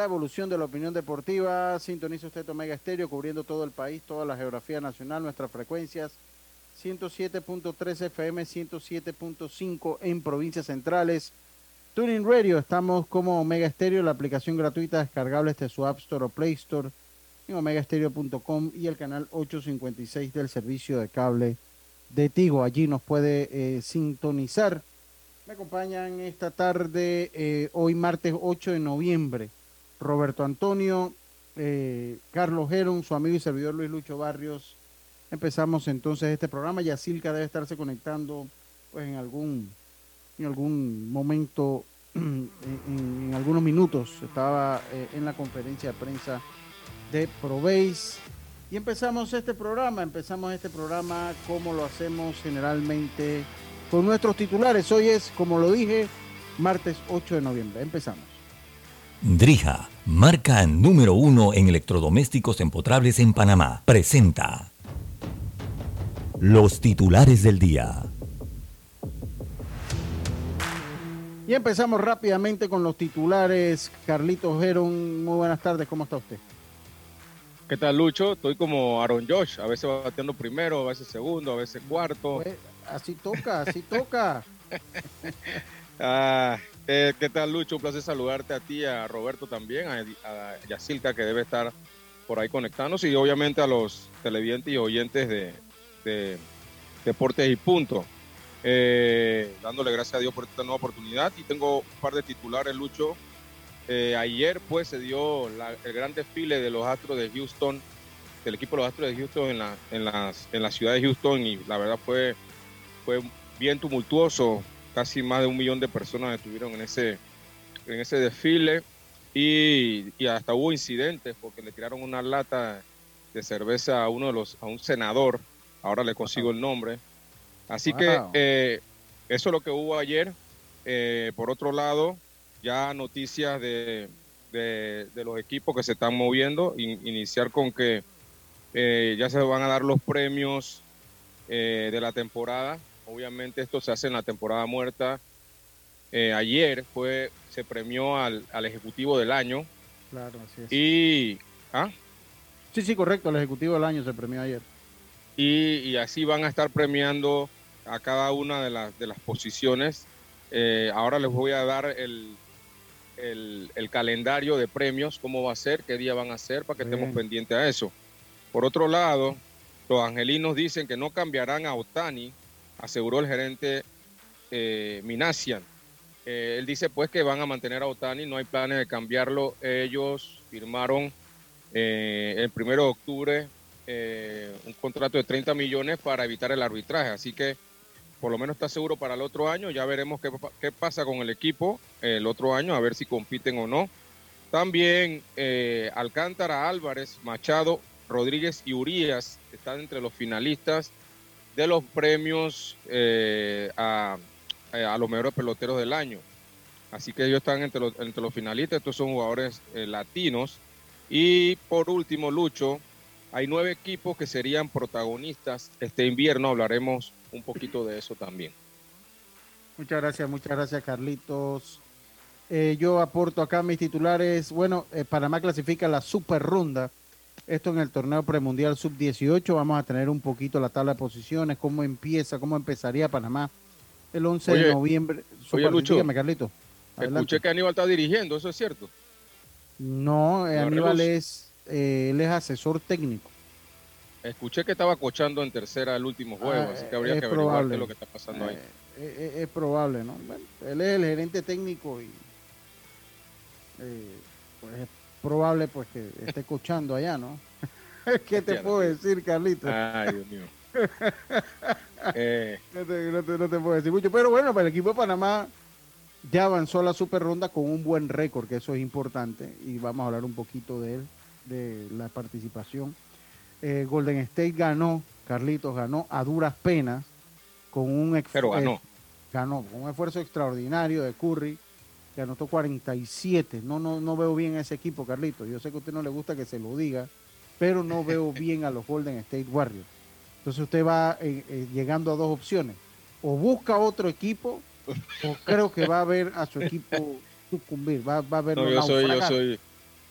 La evolución de la opinión deportiva. Sintoniza usted Omega Estéreo cubriendo todo el país, toda la geografía nacional, nuestras frecuencias 107.3 FM, 107.5 en provincias centrales. Tuning Radio, estamos como Omega Estéreo, la aplicación gratuita descargable desde su App Store o Play Store en omegaestereo.com y el canal 856 del servicio de cable de Tigo. Allí nos puede eh, sintonizar. Me acompañan esta tarde, eh, hoy martes 8 de noviembre, Roberto Antonio, eh, Carlos Geron, su amigo y servidor Luis Lucho Barrios. Empezamos entonces este programa. Yacilca debe estarse conectando pues en algún, en algún momento, en, en- en algunos minutos. Estaba eh, en la conferencia de prensa de Proveis. Y empezamos este programa, empezamos este programa como lo hacemos generalmente con nuestros titulares. Hoy es, como lo dije, martes 8 de noviembre. Empezamos. Drija, marca número uno en electrodomésticos empotrables en Panamá, presenta los titulares del día. Y empezamos rápidamente con los titulares. Carlitos Geron, muy buenas tardes, ¿cómo está usted? ¿Qué tal, Lucho? Estoy como Aaron Josh, a veces bateando primero, a veces segundo, a veces cuarto. Pues, así toca, así toca. Ah, eh, ¿Qué tal, Lucho? Un placer saludarte a ti, a Roberto también, a, a Yacilca, que debe estar por ahí conectándose, y obviamente a los televidentes y oyentes de, de Deportes y Punto. Eh, dándole gracias a Dios por esta nueva oportunidad. Y tengo un par de titulares, Lucho. Eh, ayer, pues, se dio el gran desfile de los Astros de Houston, del equipo de los Astros de Houston en la, en las, en la ciudad de Houston, y la verdad fue, fue bien tumultuoso. Casi más de un millón de personas estuvieron en ese, en ese desfile y, y hasta hubo incidentes porque le tiraron una lata de cerveza a uno de los, a un senador. Ahora le consigo el nombre. Así que eh, eso es lo que hubo ayer. Eh, por otro lado, ya noticias de, de, de los equipos que se están moviendo. In- iniciar con que eh, ya se van a dar los premios eh, de la temporada. Obviamente esto se hace en la temporada muerta. Eh, ayer fue se premió al, al ejecutivo del año Claro, así es. y ¿ah? Sí, sí, correcto. El Ejecutivo del Año se premió ayer. y, y así van a estar premiando a cada una de las, de las posiciones. Eh, ahora les voy a dar el, el, el calendario de premios, cómo va a ser, qué día van a ser, para que Bien. estemos pendientes a eso. Por otro lado, los angelinos dicen que no cambiarán a Otani, aseguró el gerente eh, Minasian. Eh, él dice pues que van a mantener a Otani, no hay planes de cambiarlo. Ellos firmaron eh, el primero de octubre eh, un contrato de 30 millones para evitar el arbitraje. Así que por lo menos está seguro para el otro año. Ya veremos qué, qué pasa con el equipo el otro año, a ver si compiten o no. También Alcántara, Álvarez, Machado, Rodríguez y Urias están entre los finalistas de los premios eh, a, eh, a los mejores peloteros del año. Así que ellos están entre los, entre los finalistas. Estos son jugadores eh, latinos. Y por último, Lucho, hay nueve equipos que serían protagonistas este invierno. Hablaremos un poquito de eso también. Muchas gracias, muchas gracias, Carlitos. Yo aporto acá mis titulares. Bueno, eh, Panamá clasifica la super ronda. Esto en el torneo premundial sub-18. Vamos a tener un poquito la tabla de posiciones, cómo empieza, cómo empezaría Panamá el 11 de noviembre. Oye, Lucho, dígame, Carlito. Escuché que Aníbal está dirigiendo, ¿eso es cierto? No, eh, Aníbal es, él es asesor técnico. Escuché que estaba cochando en tercera el último juego, ah, así que habría que averiguar lo que está pasando ahí. es, probable, ¿no? Bueno, él es el gerente técnico y eh, pues es probable pues que esté escuchando allá, ¿no? ¿Qué te puedo decir, Carlito? Ay, Dios mío. Eh. no, te, puedo decir mucho, pero bueno, para el equipo de Panamá ya avanzó a la super ronda con un buen récord, que eso es importante, y vamos a hablar un poquito de él, de la participación. Eh, Golden State ganó, Carlitos ganó a duras penas, con un, pero ganó. ganó con un esfuerzo extraordinario de Curry, que anotó 47. No, no, no veo bien a ese equipo, Carlito. Yo sé que a usted no le gusta que se lo diga, pero no veo bien a los Golden State Warriors. Entonces usted va eh, eh, llegando a dos opciones. O busca otro equipo, o creo que va a ver a su equipo sucumbir. Va, va a ver no, yo soy, yo soy,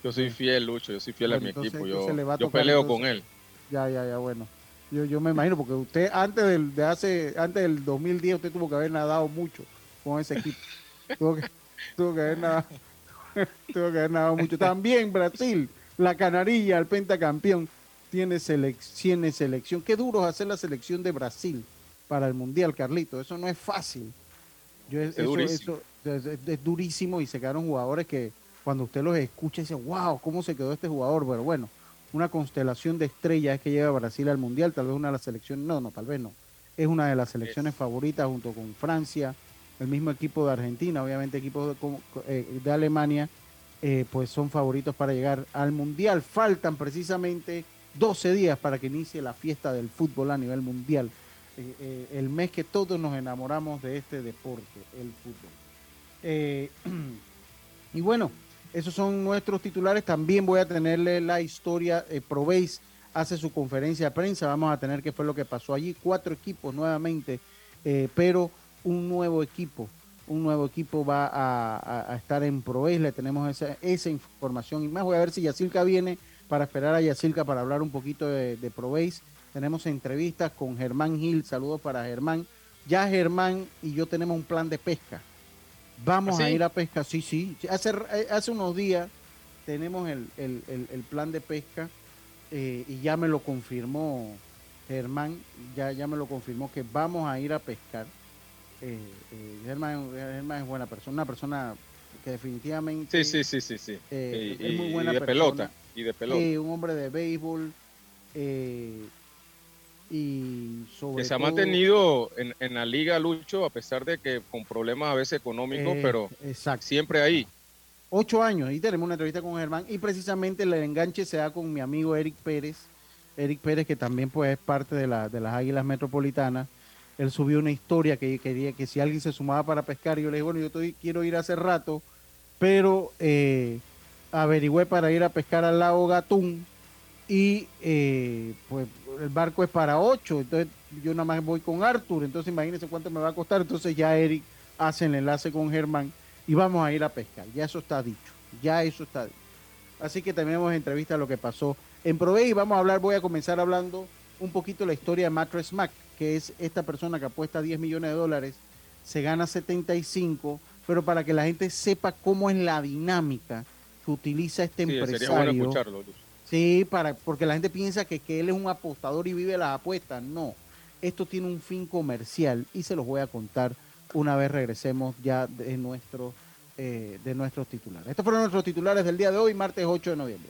yo soy fiel, Lucho. Yo soy fiel a mi equipo. Yo, yo peleo con él. Ya, ya, ya, bueno. Yo, yo me imagino, porque usted antes del, de hace, antes del 2010, usted tuvo que haber nadado mucho con ese equipo. tuvo que, tuvo que haber nadado, tuvo que haber nadado mucho. También Brasil, la canarilla, el pentacampeón, tiene, tiene selección. Qué duro es hacer la selección de Brasil para el Mundial, Carlito. Eso no es fácil. Yo, es, durísimo. es, durísimo y se quedaron jugadores que cuando usted los escucha dice, wow, ¿cómo se quedó este jugador? Pero bueno, una constelación de estrellas que lleva a Brasil al Mundial, tal vez una de las selecciones, no, no, tal vez no. Es una de las selecciones favoritas junto con Francia, el mismo equipo de Argentina, obviamente equipos de, eh, Alemania, eh, pues son favoritos para llegar al Mundial. Faltan precisamente 12 días para que inicie la fiesta del fútbol a nivel mundial. Eh, el mes que todos nos enamoramos de este deporte, el fútbol. y bueno, esos son nuestros titulares. También voy a tenerle la historia. Eh, hace su conferencia de prensa. Vamos a tener qué fue lo que pasó allí. Cuatro equipos nuevamente, pero un nuevo equipo. Un nuevo equipo va a, estar en Proveis, le tenemos esa, esa, información y más. Voy a ver si Yacilca viene para esperar a Yacilca para hablar un poquito de, de Proveis. Tenemos entrevistas con Germán Gil, saludos para Germán. Ya Germán y yo tenemos un plan de pesca. Vamos ¿Ah, a ir a pesca, sí, sí. Hace, hace unos días tenemos el, plan de pesca eh, y ya me lo confirmó Germán, ya, ya me lo confirmó que vamos a ir a pescar eh, eh, Germán, es buena persona, una persona que definitivamente sí, sí, sí, sí, eh, es muy buena de pelota y de pelota, un hombre de béisbol eh, y sobre que se ha mantenido en, en, la liga Lucho a pesar de que con problemas a veces económicos, pero siempre ahí. Ocho años y tenemos una entrevista con Germán y precisamente el enganche se da con mi amigo Eric Pérez, Eric Pérez que también pues es parte de, la, de las Águilas Metropolitanas él subió una historia que quería que si alguien se sumaba para pescar, yo le dije, bueno, yo estoy, quiero ir hace rato, pero eh, averigüé para ir a pescar al lago Gatún y eh, pues el barco es para ocho, entonces yo nada más voy con Arthur, entonces imagínense cuánto me va a costar, entonces ya Eric hace el enlace con Germán y vamos a ir a pescar, ya eso está dicho, ya eso está dicho. Así que tenemos entrevista a lo que pasó en Provey y vamos a hablar, voy a comenzar hablando un poquito la historia de Mattress Mac que es esta persona que apuesta 10 millones de dólares, se gana 75, pero para que la gente sepa cómo es la dinámica que utiliza este sí, empresario. Sería bueno escucharlo, Sí, para, porque la gente piensa que, que él es un apostador y vive las apuestas. No, esto tiene un fin comercial y se los voy a contar una vez regresemos ya de, nuestro, eh, de nuestros titulares. Estos fueron nuestros titulares del día de hoy, martes 8 de noviembre.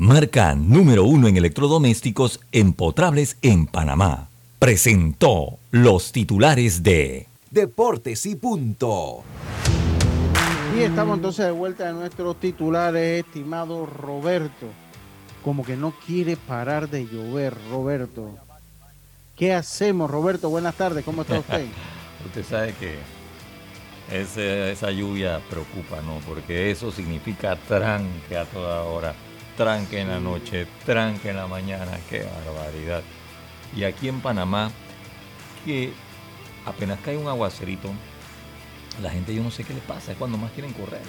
marca número uno en electrodomésticos empotrables en Panamá. Presentó los titulares de Deportes y Punto. Y estamos entonces de vuelta de nuestros titulares, estimado Roberto. Como que no quiere parar de llover, Roberto. ¿Qué hacemos, Roberto? Buenas tardes, ¿cómo está usted? usted sabe que esa lluvia preocupa, ¿no? Porque eso significa tranque a toda hora, tranque en la noche, tranque en la mañana, qué barbaridad. Y aquí en Panamá, que apenas cae un aguacerito, la gente yo no sé qué le pasa, es cuando más quieren correr.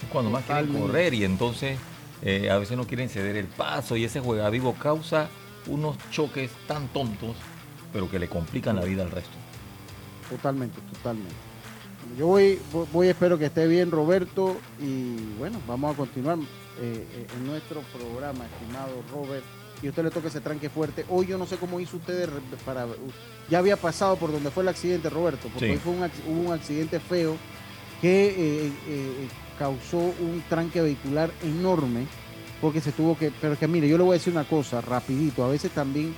Es cuando más quieren correr y entonces eh, a veces no quieren ceder el paso y ese juega vivo causa unos choques tan tontos, pero que le complican la vida al resto. Totalmente, totalmente. Yo voy, voy, espero que esté bien Roberto y bueno, vamos a continuar eh, eh, en nuestro programa, estimado Robert y usted le toca ese tranque fuerte. Hoy yo no sé cómo hizo usted para... Ya había pasado por donde fue el accidente, Roberto, porque hoy fue un, hubo un accidente feo que eh, eh, causó un tranque vehicular enorme, porque se tuvo que... Pero que mire, yo le voy a decir una cosa, rapidito, a veces también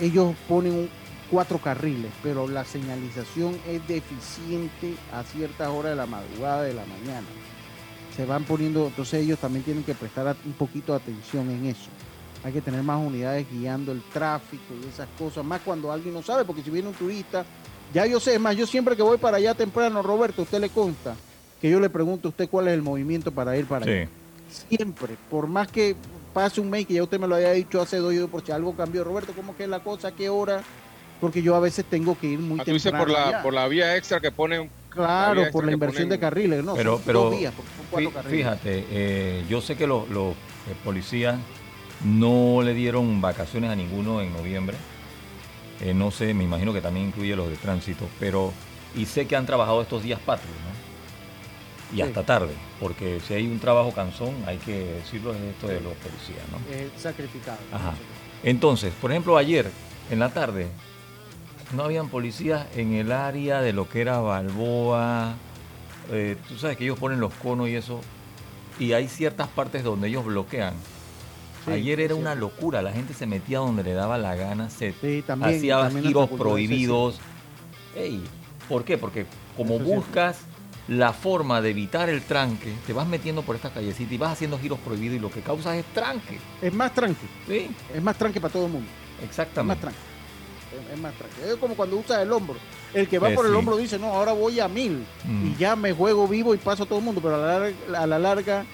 ellos ponen cuatro carriles, pero la señalización es deficiente a ciertas horas de la madrugada de la mañana. Se van poniendo, entonces ellos también tienen que prestar un poquito de atención en eso hay que tener más unidades guiando el tráfico y esas cosas, más cuando alguien no sabe, porque si viene un turista, ya yo sé, es más, yo siempre que voy para allá temprano, Roberto, usted le consta que yo le pregunto a usted cuál es el movimiento para ir para allá. Siempre, por más que pase un mes, que ya usted me lo haya dicho hace dos días, por si algo cambió, Roberto, ¿cómo que es la cosa? ¿Qué hora? Porque yo a veces tengo que ir muy ah, temprano. por la, por la vía extra que ponen Claro, por la inversión de carriles, no, pero, pero fíjate, eh, yo sé que los, los eh, policías no le dieron vacaciones a ninguno en noviembre. Eh, no sé, me imagino que también incluye los de tránsito, pero y sé que han trabajado estos días patrios, ¿no? Y hasta tarde, porque si hay un trabajo cansón, hay que decirlo en esto de los policías, ¿no? Es sacrificado. Ajá. Entonces, por ejemplo, ayer en la tarde no habían policías en el área de lo que era Balboa. Eh, tú sabes que ellos ponen los conos y eso, y hay ciertas partes donde ellos bloquean Ayer era una locura, la gente se metía donde le daba la gana, se hacía giros prohibidos. ¿Por qué? Porque como buscas la forma de evitar el tranque, te vas metiendo por esta callecita y vas haciendo giros prohibidos y lo que causa es tranque. Es más tranque. Sí. Es más tranque para todo el mundo. Exactamente. Es más tranque. Es, más tranque. Es como cuando usas el hombro. El que va eh, por el hombro dice, no, ahora voy a mil mm. y ya me juego vivo y paso a todo el mundo, pero a la larga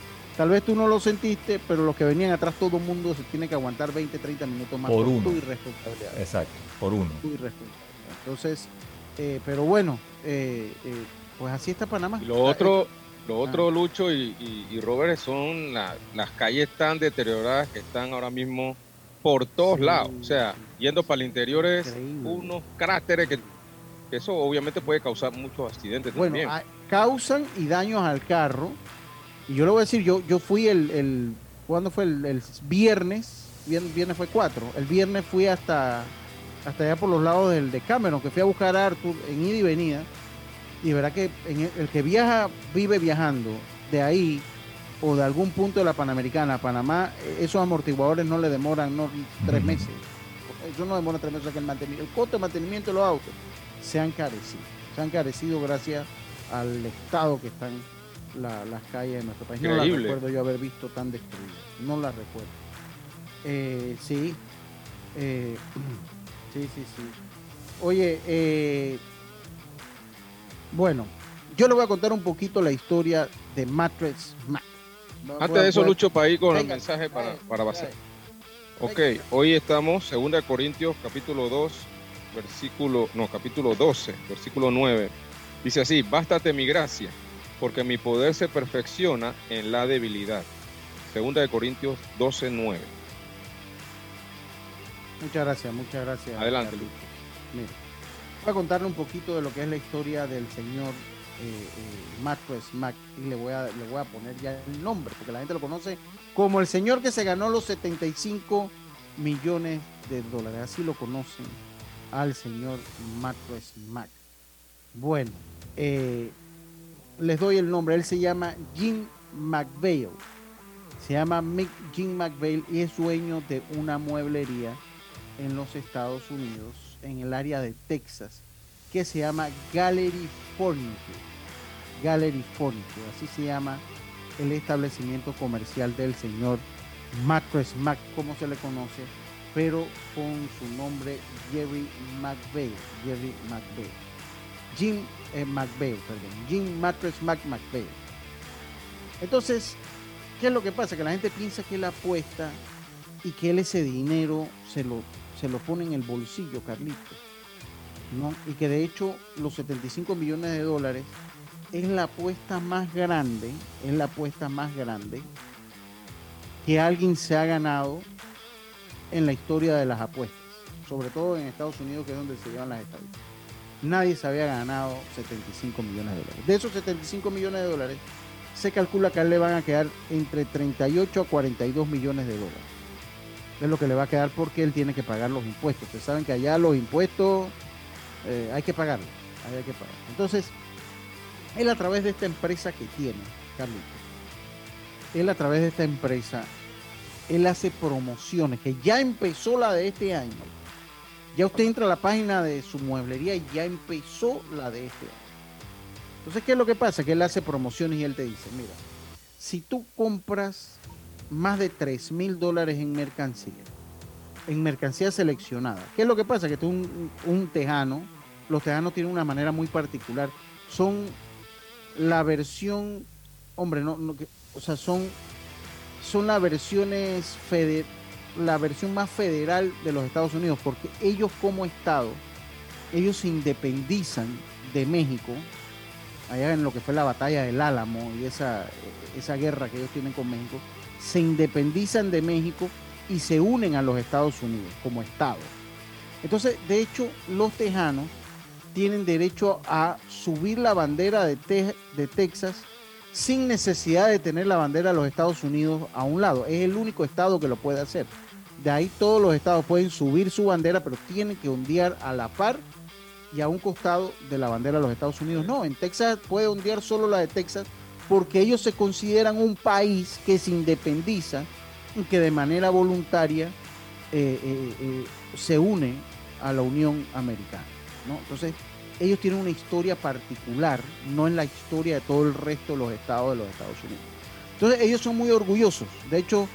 Tal vez tú no lo sentiste, pero los que venían atrás, todo el mundo se tiene que aguantar 20, 30 minutos más por, uno. tu irresponsabilidad. Exacto, por uno. Tu irresponsabilidad. Entonces, eh, pero bueno, eh, eh, pues así está Panamá. lo otro, lo otro ah. Lucho y, Robert, son las calles tan deterioradas que están ahora mismo por todos lados. O sea, yendo para el interior es unos cráteres que, eso obviamente puede causar muchos accidentes bueno, causan y daños al carro. Y yo le voy a decir, yo, yo fui el, el ¿cuándo fue? El, viernes, viernes, fue 4, el viernes fui hasta, hasta allá por los lados del de Cameron, que fui a buscar a Arthur en ida y venida, y verá que el, que viaja, vive viajando. De ahí o de algún punto de la Panamericana Panamá, esos amortiguadores no le demoran no, tres meses. Eso no demora tres meses que el mantenimiento. El costo de mantenimiento de los autos se han encarecido. Se han encarecido gracias al estado que están las calles de nuestro país. No las recuerdo yo haber visto tan destruidas. No las recuerdo. Eh, sí. Eh, sí, sí, sí. Oye, eh, bueno, yo le voy a contar un poquito la historia de Matrix Mac. Antes de eso, Lucho, para ir con el mensaje para, para basar. Ok, hoy estamos, 2 Corintios, capítulo 2, versículo, no, capítulo 12, versículo 9. Dice así, bástate mi gracia porque mi poder se perfecciona en la debilidad. Segunda de Corintios 12, 9. Muchas gracias, muchas gracias. Adelante, Luis. Mira, voy a contarle un poquito de lo que es la historia del señor eh, eh Mac y le voy, a, le voy a poner ya el nombre, porque la gente lo conoce como el señor que se ganó los 75 millones de dólares. Así lo conocen al señor Matwes Mac. Bueno, eh, les doy el nombre, él se llama Jim McVeigh. Se llama Jim McVeigh y es dueño de una mueblería en los Estados Unidos, en el área de Texas, que se llama Gallery Furniture. Gallery Furniture, así se llama el establecimiento comercial del señor Mattress Mac, como se le conoce, pero con su nombre Jerry McVeigh, Jerry McVeigh. Jim eh, perdón, Jim Mattress Mac McVeigh. Entonces, ¿qué es lo que pasa? Que la gente piensa que él apuesta y que él ese dinero se lo, se lo pone en el bolsillo, Carlito. ¿no? Y que de hecho los 75 millones de dólares es la apuesta más grande, es la apuesta más grande que alguien se ha ganado en la historia de las apuestas, sobre todo en Estados Unidos, que es donde se llevan las estadísticas. Nadie se había ganado 75 millones de dólares. De esos 75 millones de dólares, se calcula que a él le van a quedar entre 38 a 42 millones de dólares. Es lo que le va a quedar porque él tiene que pagar los impuestos. Ustedes saben que allá los impuestos eh, hay que pagarlos. Hay que pagar. Entonces, él a través de esta empresa que tiene, Carlitos, él a través de esta empresa, él hace promociones, que ya empezó la de este año. Ya usted entra a la página de su mueblería y ya empezó la de este año. Entonces, ¿qué es lo que pasa? Que él hace promociones y él te dice, mira, si tú compras más de 3 mil dólares en mercancía, en mercancía seleccionada, ¿qué es lo que pasa? Que tú un, un tejano, los tejanos tienen una manera muy particular, son la versión, hombre, no, no o sea, son, son las versiones la versión más federal de los Estados Unidos, porque ellos como Estado, ellos se independizan de México, allá en lo que fue la batalla del Álamo y esa, esa guerra que ellos tienen con México, se independizan de México y se unen a los Estados Unidos como Estado. Entonces, de hecho, los tejanos tienen derecho a subir la bandera de, Texas sin necesidad de tener la bandera de los Estados Unidos a un lado. Es el único estado que lo puede hacer. De ahí todos los estados pueden subir su bandera, pero tienen que ondear a la par y a un costado de la bandera de los Estados Unidos. No, en Texas puede ondear solo la de Texas porque ellos se consideran un país que se independiza y que de manera voluntaria eh, eh, eh, se une a la Unión Americana. Entonces, ellos tienen una historia particular, no en la historia de todo el resto de los estados de los Estados Unidos. Entonces, ellos son muy orgullosos. De hecho,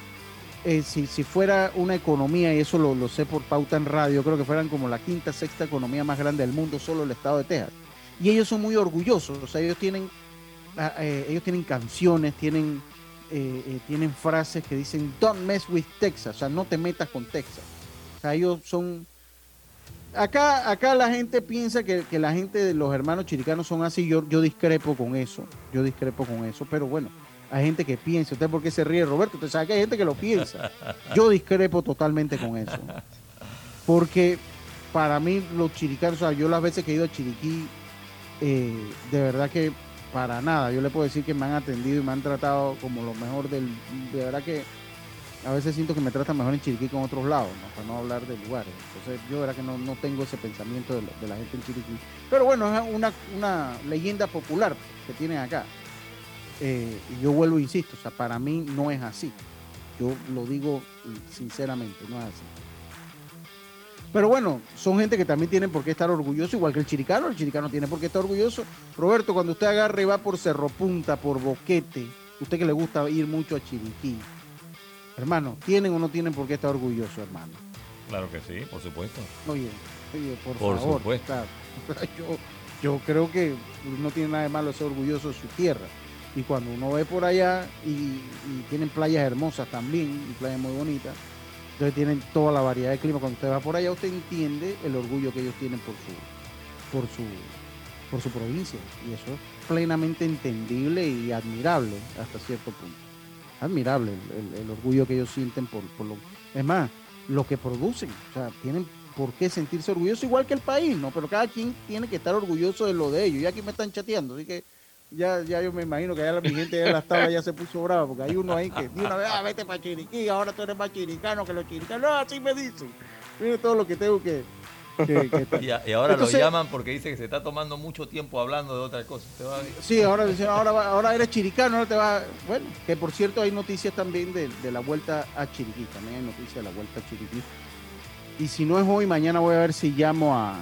eh, si, fuera una economía, y eso lo, sé por pauta en radio, creo que fueran como la quinta, sexta economía más grande del mundo, solo el estado de Texas. Y ellos son muy orgullosos, o sea, ellos tienen, ah, eh, ellos tienen canciones, tienen, eh, tienen frases que dicen, don't mess with Texas, o sea, no te metas con Texas. O sea, ellos son acá, acá la gente piensa que, la gente de los hermanos chiricanos son así. Yo, yo discrepo con eso. Yo discrepo con eso. Pero bueno, hay gente que piensa. ¿Usted por qué se ríe, Roberto? Usted sabe que hay gente que lo piensa. Yo discrepo totalmente con eso. Porque para mí los chiricanos, o sea, yo las veces que he ido a Chiriquí, eh, de verdad que para nada. Yo le puedo decir que me han atendido y me han tratado como lo mejor del... De verdad que a veces siento que me tratan mejor en Chiriquí que en otros lados, para no hablar de lugares. Entonces yo verdad que no, tengo ese pensamiento de, la gente en Chiriquí. Pero bueno, es una, leyenda popular que tienen acá. Eh, y yo vuelvo e insisto, o sea, para mí no es así. Yo lo digo sinceramente, no es así. Pero bueno, son gente que también tienen por qué estar orgulloso, igual que el chiricano. El chiricano tiene por qué estar orgulloso. Roberto, cuando usted agarre y va por Cerro Punta, por Boquete, usted que le gusta ir mucho a Chiriquí, Hermano, ¿tienen o no tienen por qué estar orgullosos, hermano? Claro que sí, por supuesto. Oye, oye por, favor. Supuesto. Yo, yo creo que no tiene nada de malo ser orgulloso de su tierra. Y cuando uno ve por allá y, tienen playas hermosas también, y playas muy bonitas, entonces tienen toda la variedad de clima. Cuando usted va por allá, usted entiende el orgullo que ellos tienen por su, por su, por su provincia. Y eso es plenamente entendible y admirable hasta cierto punto admirable el, orgullo que ellos sienten por, lo... Es más, lo que producen, o sea, tienen por qué sentirse orgullosos igual que el país, ¿no? Pero cada quien tiene que estar orgulloso de lo de ellos. Y aquí me están chateando, así que ya, ya yo me imagino que ya la, mi gente de la tabla ya se puso brava, porque hay uno ahí que de una vez, ah, vete para Chiriquí, ahora tú eres más chiricano que los chiricanos. No, así me dicen. Mire todo lo que tengo que, y, ahora lo llaman porque dice que se está tomando mucho tiempo hablando de otras cosas. Sí, ahora, ahora, ahora eres chiricano, ahora te va. Bueno, que por cierto hay noticias también de, la vuelta a Chiriquí. También hay noticias de la vuelta a Chiriquí. Y si no es hoy, mañana voy a ver si llamo a,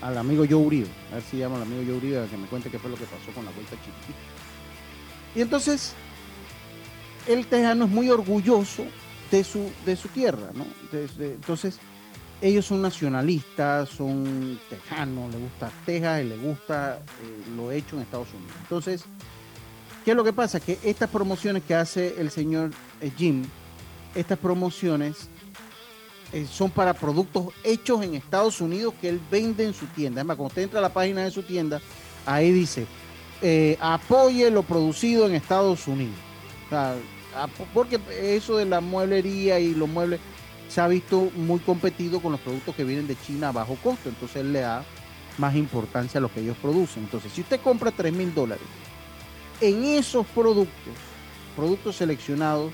al amigo Joe Uribe, a ver si llamo al amigo Joe Uribe a que me cuente qué fue lo que pasó con la vuelta chiquitita. Y entonces, el tejano es muy orgulloso de su, de su tierra, ¿no? entonces, ellos son nacionalistas, son tejanos, les gusta Texas y les gusta eh, lo hecho en Estados Unidos. Entonces, ¿qué es lo que pasa? Que estas promociones que hace el señor eh, Jim, estas promociones eh, son para productos hechos en Estados Unidos que él vende en su tienda. Además, cuando usted entra a la página de su tienda, ahí dice, apoye lo producido en Estados Unidos. porque eso de la mueblería y los muebles se ha visto muy competido con los productos que vienen de China a bajo costo, entonces él le da más importancia a lo que ellos producen. Entonces, si usted compra 3 mil dólares en esos productos, productos seleccionados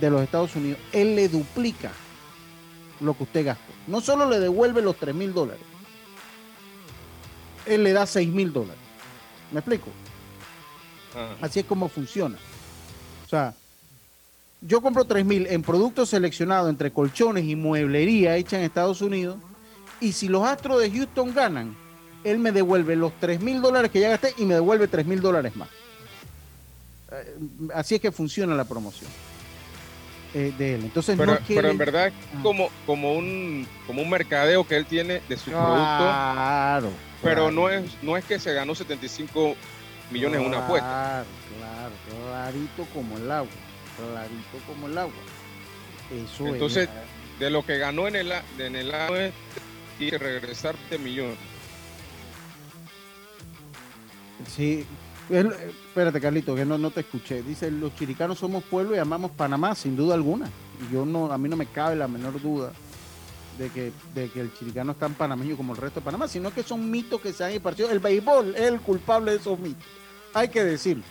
de los Estados Unidos, él le duplica lo que usted gastó. No solo le devuelve los 3 mil dólares, él le da 6 mil dólares. ¿Me explico? Así es como funciona. O sea, yo compro 3.000 en productos seleccionados entre colchones y mueblería hecha en Estados Unidos. Y si los Astros de Houston ganan, él me devuelve los 3.000 dólares que ya gasté y me devuelve 3.000 dólares más. Eh, así es que funciona la promoción eh, de él. Entonces, pero, pero en verdad es ah. como, como, un, como un mercadeo que él tiene de sus productos. Claro. Pero No, es, no es que se ganó 75 millones en una apuesta. Claro, claro, clarito como el agua clarito como el agua. Eso Entonces, de lo que ganó en el, en el año y regresar de millón. Sí, espérate Carlito, que no, no te escuché. Dice, los chiricanos somos pueblo y amamos Panamá, sin duda alguna. Yo no, a mí no me cabe la menor duda de que, de que el chiricano es tan panameño como el resto de Panamá, sino que son mitos que se han impartido. El béisbol es el culpable de esos mitos. Hay que decirlo.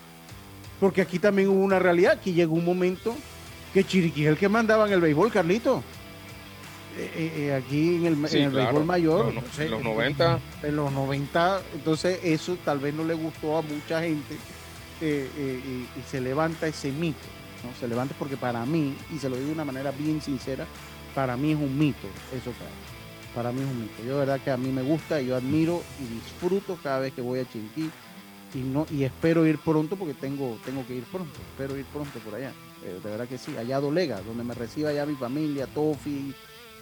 Porque aquí también hubo una realidad, aquí llegó un momento que Chiriquí es el que mandaba en el béisbol, Carlito. Eh, eh, eh, aquí en el, béisbol mayor. en los 90. En los 90, entonces eso tal vez no le gustó a mucha gente y, se levanta ese mito. ¿no? Se levanta porque para mí, y se lo digo de una manera bien sincera, para mí es un mito eso, Para mí es un mito. Yo de verdad que a mí me gusta, yo admiro y disfruto cada vez que voy a Chiriquí y no y espero ir pronto porque tengo tengo que ir pronto espero ir pronto por allá. Eh, de verdad que sí allá Dolega donde me reciba ya mi familia Tofi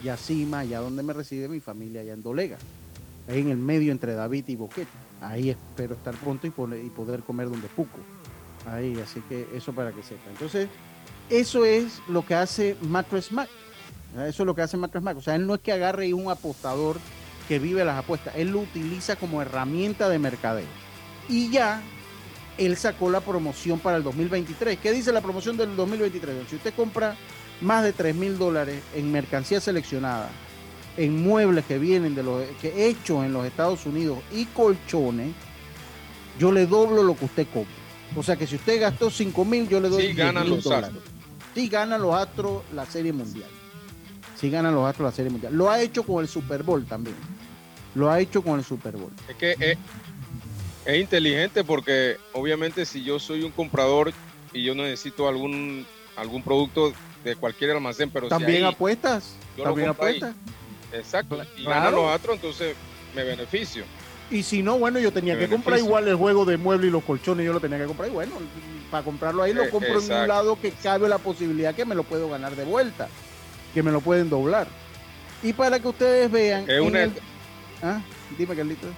Yacima allá donde me recibe mi familia allá en Dolega. Ahí en el medio entre David y Boquete. Ahí espero estar pronto y, poder, y poder comer donde Puco. Ahí así que eso para que sepa. Entonces eso es lo que hace Macro Smack. Eso es lo que hace Macro Smack. O sea él no es que agarre un apostador que vive las apuestas. Él lo utiliza como herramienta de mercadeo y ya él sacó la promoción para el 2023. ¿Qué dice la promoción del 2023? Si usted compra más de 3 mil dólares en mercancía seleccionada, en muebles que vienen de los que hechos en los Estados Unidos y colchones, yo le doblo lo que usted compra. O sea que si usted gastó 5 mil, yo le doy sí, ganan los dólares. Sí ganan los Astros la Serie Mundial. Sí ganan los Astros la Serie Mundial. Lo ha hecho con el Super Bowl también. Lo ha hecho con el Super Bowl. Es que eh, es inteligente porque obviamente si yo soy un comprador y yo necesito algún algún producto de cualquier almacén, pero también apuestas, también apuestas. Exacto. Y claro. los otros, entonces me beneficio. Y si no, bueno, yo tenía que comprar igual el juego de muebles y los colchones, yo lo tenía que comprar. Y bueno, para comprarlo ahí lo eh, compro en un lado que cabe la posibilidad que me lo puedo ganar de vuelta, que me lo pueden doblar. Y para que ustedes vean. Es una... ¿Ah? Dime, Carlitos.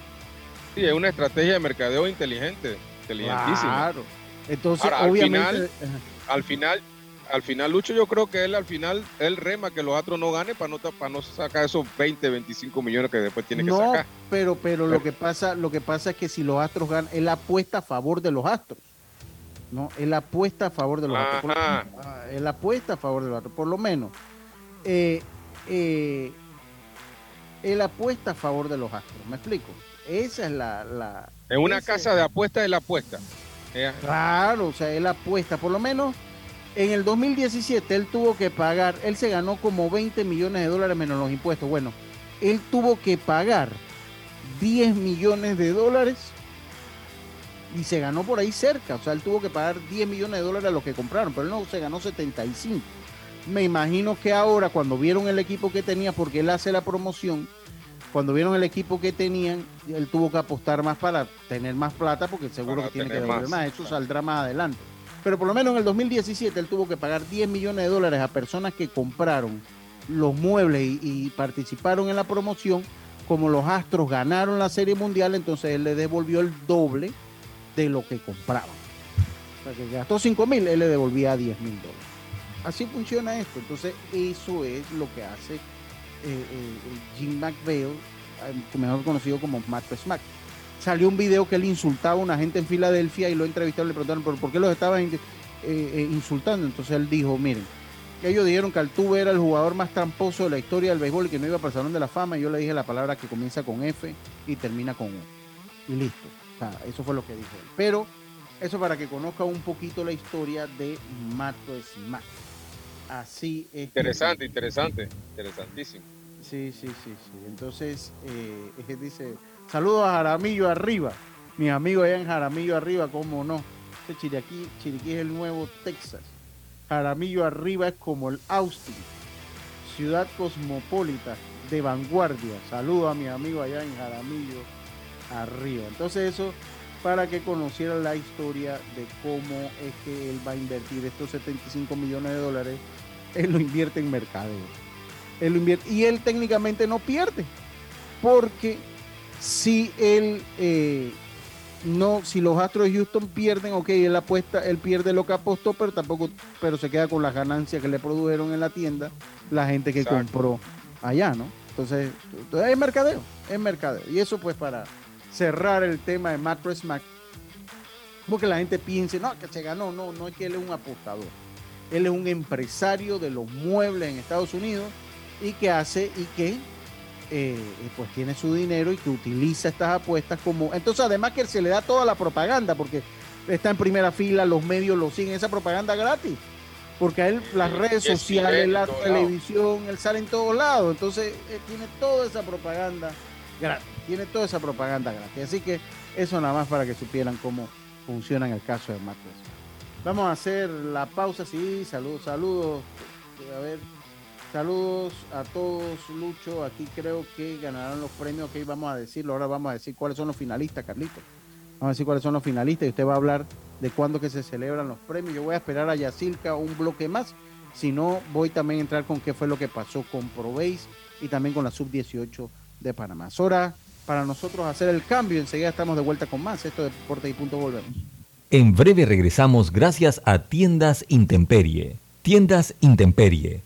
Sí, es una estrategia de mercadeo inteligente, inteligentísima. Claro. Entonces, obviamente. Al final, al final, Lucho, yo creo que él al final, él rema que los Astros no ganen para no, para no sacar esos 20, 25 millones que después tiene que sacar. Pero, pero lo que pasa, lo que pasa es que si los Astros ganan, él apuesta a favor de los Astros. ¿no? Él apuesta a favor de los Astros. Ah, él apuesta a favor de los Astros, por lo menos. Eh, eh, él apuesta a favor de los Astros, ¿me explico? Esa es la... la en una casa de apuestas es la apuesta. Claro, o sea, él apuesta. Por lo menos en el 2017 él tuvo que pagar, él se ganó como 20 millones de dólares menos los impuestos. Bueno, él tuvo que pagar 10 millones de dólares y se ganó por ahí cerca. O sea, él tuvo que pagar 10 millones de dólares a los que compraron, pero él no se ganó 75. Me imagino que ahora, cuando vieron el equipo que tenía, porque él hace la promoción, cuando vieron el equipo que tenían, él tuvo que apostar más para tener más plata porque seguro Para que tiene que devolver más, más. Eso claro. saldrá más adelante. Pero por lo menos en el 2017 él tuvo que pagar 10 millones de dólares a personas que compraron los muebles y, y participaron en la promoción. Como los Astros ganaron la Serie Mundial, entonces él le devolvió el doble de lo que compraban. O sea, que gastó 5 mil, él le devolvía 10 mil dólares. Así funciona esto. Entonces, eso es lo que hace Jim McVeigh, eh, mejor conocido como Matt Smack. Salió un video que él insultaba a una gente en Filadelfia y lo entrevistaron y le preguntaron ¿por, por qué los estaban eh, eh, insultando. Entonces él dijo, miren, ellos dijeron que Altuve era el jugador más tramposo de la historia del béisbol y que no iba para el Salón de la Fama. Y yo le dije la palabra que comienza con F y termina con U. Y listo. O sea, eso fue lo que dijo él. Pero eso para que conozca un poquito la historia de Matt Smack. Así es. Interesante, interesante, interesantísimo. Sí, sí, sí, sí. Entonces, eh, dice, saludos a Jaramillo arriba. Mi amigo allá en Jaramillo arriba, cómo no. Este Chiriquí, Chiriquí es el nuevo Texas. Jaramillo arriba es como el Austin. Ciudad cosmopolita de vanguardia. Saludos a mi amigo allá en Jaramillo arriba. Entonces eso para que conocieran la historia de cómo es que él va a invertir estos 75 millones de dólares. Él lo invierte en mercadeo él lo invierte. Y él técnicamente no pierde porque si él eh, no si los Astros de Houston pierden ok él apuesta él pierde lo que apostó pero tampoco pero se queda con las ganancias que le produjeron en la tienda la gente que Exacto. compró allá no entonces, entonces es mercadeo es mercadeo. Y eso pues para cerrar el tema de Matt Mac porque la gente piense no que se ganó no no es que él es un apostador. Él es un empresario de los muebles en Estados Unidos y que hace y que eh, pues tiene su dinero y que utiliza estas apuestas como entonces además que se le da toda la propaganda porque está en primera fila los medios lo siguen esa propaganda gratis porque a él las redes sociales la televisión él sale en todos lados entonces eh, tiene toda esa propaganda gratis tiene toda esa propaganda gratis así que eso nada más para que supieran cómo funciona en el caso de Westphal. Vamos a hacer la pausa, sí, saludos, saludos. A ver, saludos a todos, Lucho. Aquí creo que ganarán los premios. Ok, vamos a decirlo. Ahora vamos a decir cuáles son los finalistas, Carlito. Vamos a decir cuáles son los finalistas y usted va a hablar de cuándo que se celebran los premios. Yo voy a esperar a Yacilca un bloque más. Si no, voy también a entrar con qué fue lo que pasó con Proveis y también con la sub-18 de Panamá. Es hora para nosotros hacer el cambio. Enseguida estamos de vuelta con más. Esto de Deporte y Punto volvemos. En breve regresamos gracias a Tiendas Intemperie. Tiendas Intemperie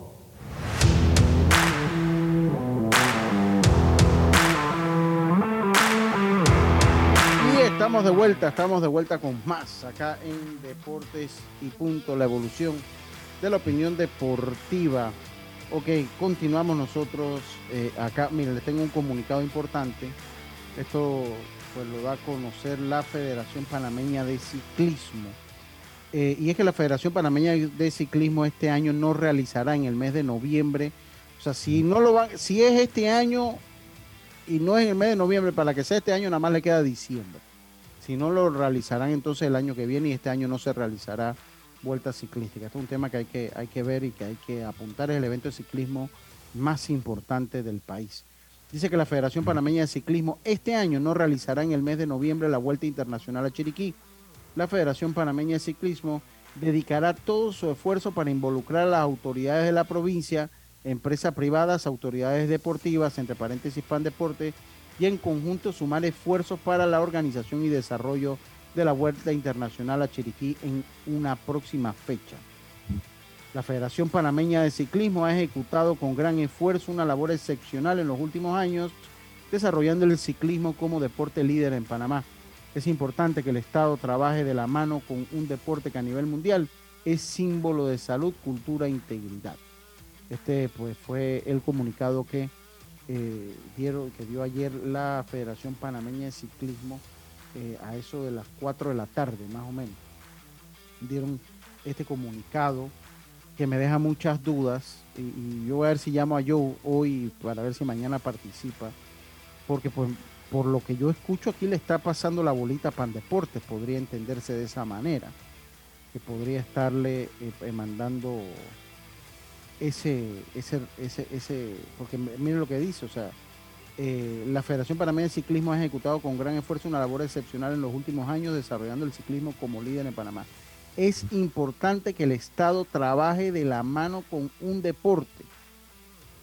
Estamos de vuelta, estamos de vuelta con más acá en Deportes y Punto, la evolución de la opinión deportiva. Ok, continuamos nosotros eh, acá. Miren, les tengo un comunicado importante. Esto pues lo da a conocer la Federación Panameña de Ciclismo. Eh, y es que la Federación Panameña de Ciclismo este año no realizará en el mes de noviembre. O sea, si no lo van, si es este año y no es en el mes de noviembre, para que sea este año, nada más le queda diciembre. Si no lo realizarán entonces el año que viene y este año no se realizará vuelta ciclística. Este es un tema que hay que, hay que ver y que hay que apuntar. Es el evento de ciclismo más importante del país. Dice que la Federación Panameña de Ciclismo este año no realizará en el mes de noviembre la Vuelta Internacional a Chiriquí. La Federación Panameña de Ciclismo dedicará todo su esfuerzo para involucrar a las autoridades de la provincia, empresas privadas, autoridades deportivas, entre paréntesis Pan Deporte, y en conjunto sumar esfuerzos para la organización y desarrollo de la Vuelta Internacional a Chiriquí en una próxima fecha. La Federación Panameña de Ciclismo ha ejecutado con gran esfuerzo una labor excepcional en los últimos años, desarrollando el ciclismo como deporte líder en Panamá. Es importante que el Estado trabaje de la mano con un deporte que a nivel mundial es símbolo de salud, cultura e integridad. Este pues fue el comunicado que eh, dieron, que dio ayer la Federación Panameña de Ciclismo eh, a eso de las 4 de la tarde, más o menos. Dieron este comunicado que me deja muchas dudas y, yo voy a ver si llamo a Joe hoy para ver si mañana participa, porque pues por lo que yo escucho aquí le está pasando la bolita a Pan Deportes, podría entenderse de esa manera, que podría estarle eh, mandando ese, ese, ese, ese, porque miren lo que dice, o sea, eh, la Federación Panameña de Ciclismo ha ejecutado con gran esfuerzo una labor excepcional en los últimos años desarrollando el ciclismo como líder en Panamá. Es importante que el Estado trabaje de la mano con un deporte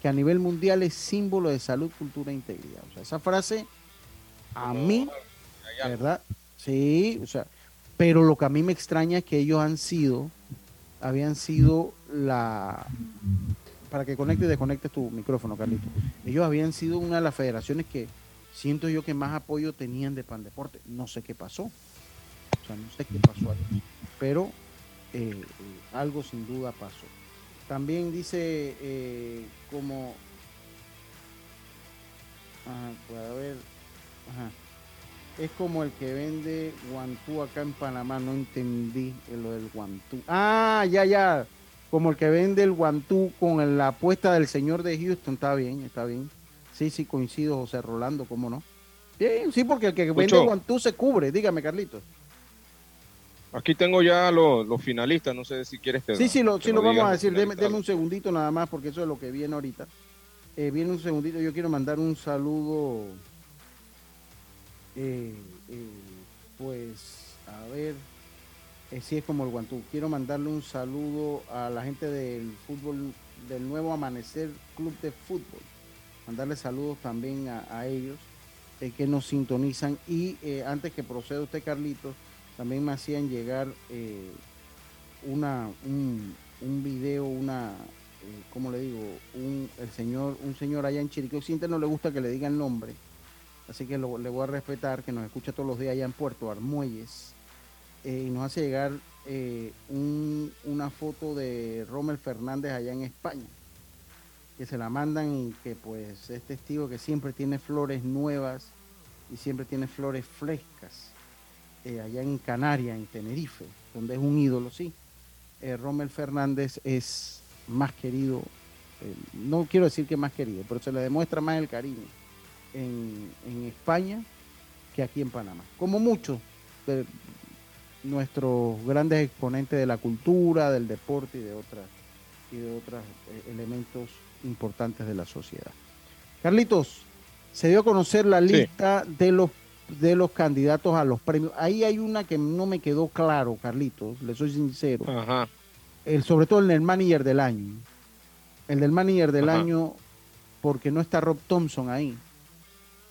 que a nivel mundial es símbolo de salud, cultura e integridad. O sea, esa frase a mí, ¿verdad? Sí, o sea, pero lo que a mí me extraña es que ellos han sido habían sido la para que conecte y desconectes tu micrófono, Carlito. Ellos habían sido una de las federaciones que siento yo que más apoyo tenían de Pan Deporte. No sé qué pasó. O sea, no sé qué pasó ahí. Pero eh, algo sin duda pasó. También dice eh, como... Ajá, puede haber... Ajá es como el que vende guantú acá en Panamá. No entendí lo del guantú. Ah, ya, ya. Como el que vende el guantú con la apuesta del señor de Houston. Está bien, está bien. Sí, sí, coincido, José Rolando, ¿cómo no? Bien, sí, porque el que vende el guantú se cubre. Dígame, Carlitos. Aquí tengo ya los, finalistas, no sé si quieres que Sí, sí, lo, sí lo, vamos a decir. Deme, un segundito nada más, porque eso es lo que viene ahorita. Eh, viene un segundito, yo quiero mandar un saludo eh, eh, pues, a ver, eh, sí es como el Guantú. Quiero mandarle un saludo a la gente del fútbol, del nuevo Amanecer Club de Fútbol. Mandarle saludos también a, ellos eh, que nos sintonizan. Y eh, antes que proceda usted, Carlitos, también me hacían llegar una, un, video, una, ¿cómo le digo? Un, el señor, un señor allá en Chiriquí Occidente no le gusta que le diga el nombre. Así que le voy a respetar, que nos escucha todos los días allá en Puerto Armuelles eh, y nos hace llegar eh, una foto de Rommel Fernández allá en España, que se la mandan y que pues es testigo que siempre tiene flores nuevas y siempre tiene flores frescas, eh, allá en Canarias, en Tenerife, donde es un ídolo, sí. Rommel Fernández es más querido, no quiero decir que más querido, pero se le demuestra más el cariño en, en España que aquí en Panamá, como muchos nuestros grandes exponentes de la cultura, del deporte y de otras y de otros eh, elementos importantes de la sociedad. Carlitos, se dio a conocer la lista de los de los candidatos a los premios. Ahí hay una que no me quedó claro, Carlitos, le soy sincero. El, sobre todo el del manager del año. El del manager del año, porque no está Rob Thompson ahí.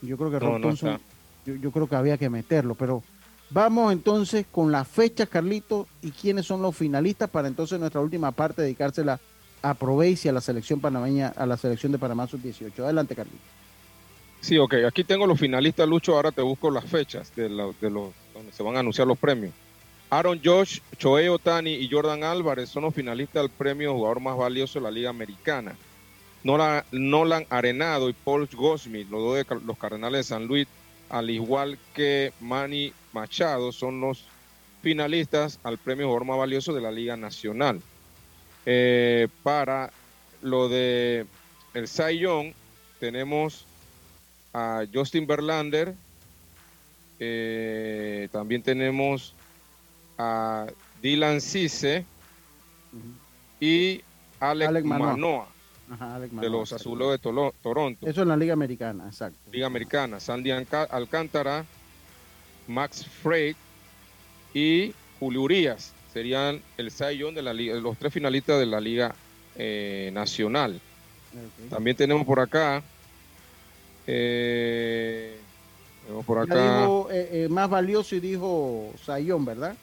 Yo creo que Rob Thompson, yo, yo, creo que había que meterlo, pero Vamos entonces con las fechas, Carlito, y quiénes son los finalistas para entonces nuestra última parte dedicársela a Proveis y a la selección panameña, a la selección de Panamá sub-18. Adelante, Carlito. Sí, ok. Aquí tengo los finalistas, Lucho. Ahora te busco las fechas de, los donde se van a anunciar los premios. Aaron Josh, Choe Otani y Jordan Álvarez son los finalistas del premio jugador más valioso de la Liga Americana. Nolan, Nolan Arenado y Paul Goldschmidt, los dos de los Cardenales de San Luis, al igual que Manny Machado, son los finalistas al premio jugador más valioso de la Liga Nacional. Eh, para lo de el Cy Young, tenemos a Justin Verlander, eh, también tenemos a Dylan Cisse y Alex, Manoa de los Azules de Toronto. Eso en la Liga Americana, exacto. Liga Americana. Sandy Alcántara, Max Frey y Julio Urias serían el sayón de la liga, los tres finalistas de la Liga eh, Nacional. También tenemos por acá. Eh, tenemos por acá. Eh, más valioso y dijo Sayón, ¿verdad?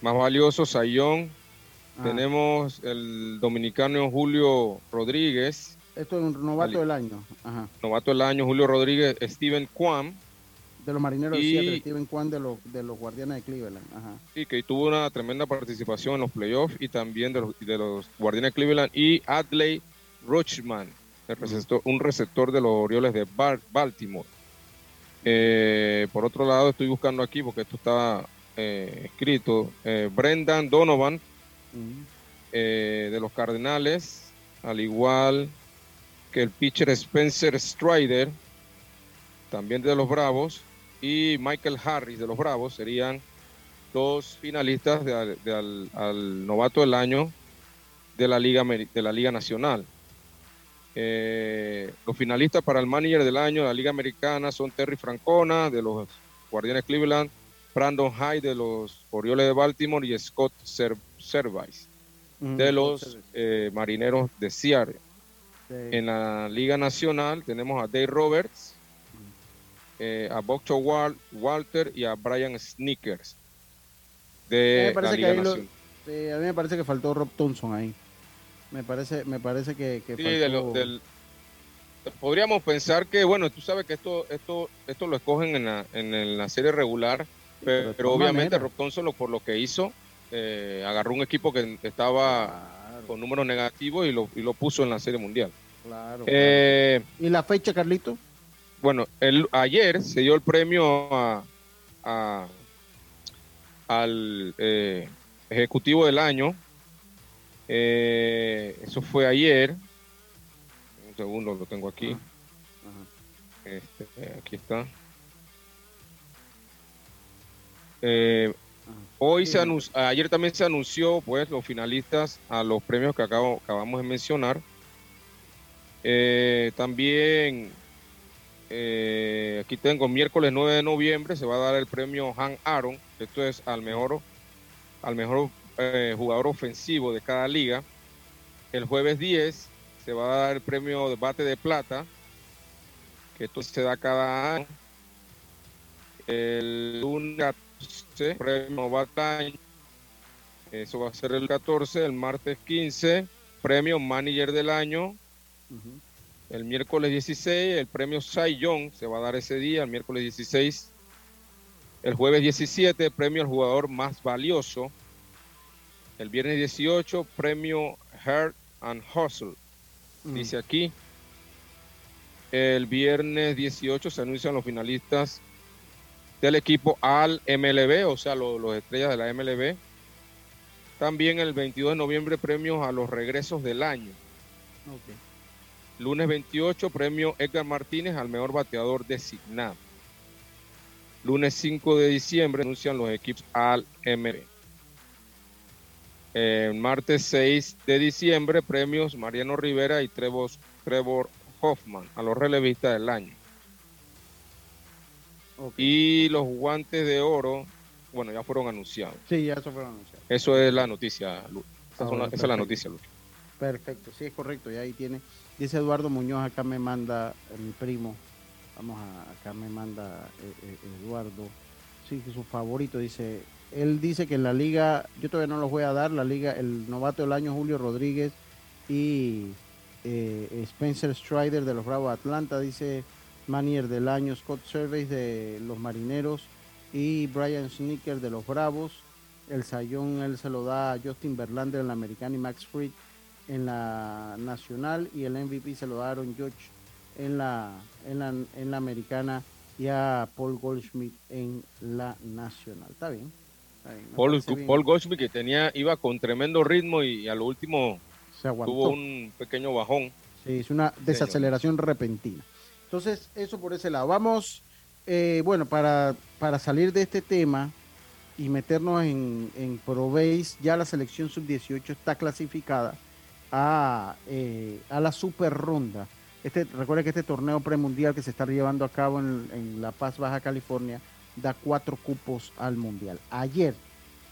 Más valioso, Sayón. Ah. Tenemos el dominicano Julio Rodríguez. Esto es un novato del año. Novato del año, Julio Rodríguez, Steven Kwan. De los marineros de Steven Kwan de los, de los guardianes de Cleveland. Sí, que tuvo una tremenda participación en los playoffs y también de los, de los guardianes de Cleveland. Y Adley Rochman, un receptor de los Orioles de Baltimore. Eh, por otro lado, estoy buscando aquí porque esto está eh, escrito. Eh, Brendan Donovan eh, de los Cardenales, al igual que el pitcher Spencer Strider, también de los Bravos, y Michael Harris de los Bravos serían dos finalistas de, al, novato del año de la Liga, de la Liga Nacional. Eh, los finalistas para el manager del año de la Liga Americana son Terry Francona de los Guardianes Cleveland, Brandon Hyde de los Orioles de Baltimore y Scott Service de los eh, Marineros de Seattle. En la Liga Nacional tenemos a Dave Roberts, eh, a Boxer Walter y a Brian Sneakers de la Liga Nacional. a mí me parece que faltó Rob Thompson ahí. Me parece, me parece que, faltó... podríamos pensar que, bueno, tú sabes que esto, esto, esto lo escogen en la, en la serie regular, pero, obviamente Rob Thompson, por lo que hizo, eh, agarró un equipo que estaba con números negativos y lo, y lo puso en la Serie Mundial. Eh, ¿Y la fecha, Carlito? Bueno, el, ayer se dio el premio al eh, Ejecutivo del Año. eso fue ayer. Un segundo, lo tengo aquí. Este, aquí está. Hoy se ayer también se anunció pues los finalistas a los premios que acabo, acabamos de mencionar. Eh, también eh, aquí tengo miércoles 9 de noviembre se va a dar el premio Han Aaron, esto es al mejor al mejor eh, jugador ofensivo de cada liga. El jueves 10 se va a dar el premio de bate de plata, que esto se da cada año. El lunes 14, premio Bataño, eso va a ser el 14, el martes 15, premio Manager del Año. El miércoles 16, el premio Young se va a dar ese día, el miércoles 16. El jueves 17, premio al jugador más valioso. El viernes 18, premio Heart and Hustle. Dice aquí. El viernes 18 se anuncian los finalistas del equipo al MLB, o sea, los estrellas de la MLB. También el 22 de noviembre premios a los regresos del año. Lunes 28 premio Edgar Martínez al mejor bateador designado. Lunes 5 de diciembre anuncian los equipos al MLB. El martes 6 de diciembre premios Mariano Rivera y Trevor, Trevor Hoffman a los relevistas del año. Y los guantes de oro, bueno, ya fueron anunciados. Sí, ya eso fueron anunciados. Eso es la noticia, Luz. Esa, es la noticia, Luz. Perfecto, sí, es correcto. Y ahí tiene. Dice Eduardo Muñoz, acá me manda eh, mi primo. Vamos a, acá me manda eh, eh, Eduardo. Sí, que su favorito. Dice, él dice que en la liga, yo todavía no los voy a dar, la liga, el novato del año Julio Rodríguez y Spencer Strider de los Bravos Atlanta, dice Manier del año, Scott Service de los Marineros y Brian Sneaker de los Bravos. El sayón él se lo da a Justin Verlander en la americana y Max Fried en la nacional y el MVP se lo da a Aaron Judge en la, en la, en la americana y a Paul Goldschmidt en la nacional. Está bien. Paul, Paul, Goldschmidt que tenía, iba con tremendo ritmo y a lo último tuvo un pequeño bajón. Sí, es una desaceleración repentina. Entonces, eso por ese lado. Vamos, eh, bueno, para, para salir de este tema y meternos en, en ya la selección sub-18 está clasificada a, eh, a la super ronda. Este, recuerda que este torneo premundial que se está llevando a cabo en, en, La Paz, Baja California, da cuatro cupos al mundial. Ayer,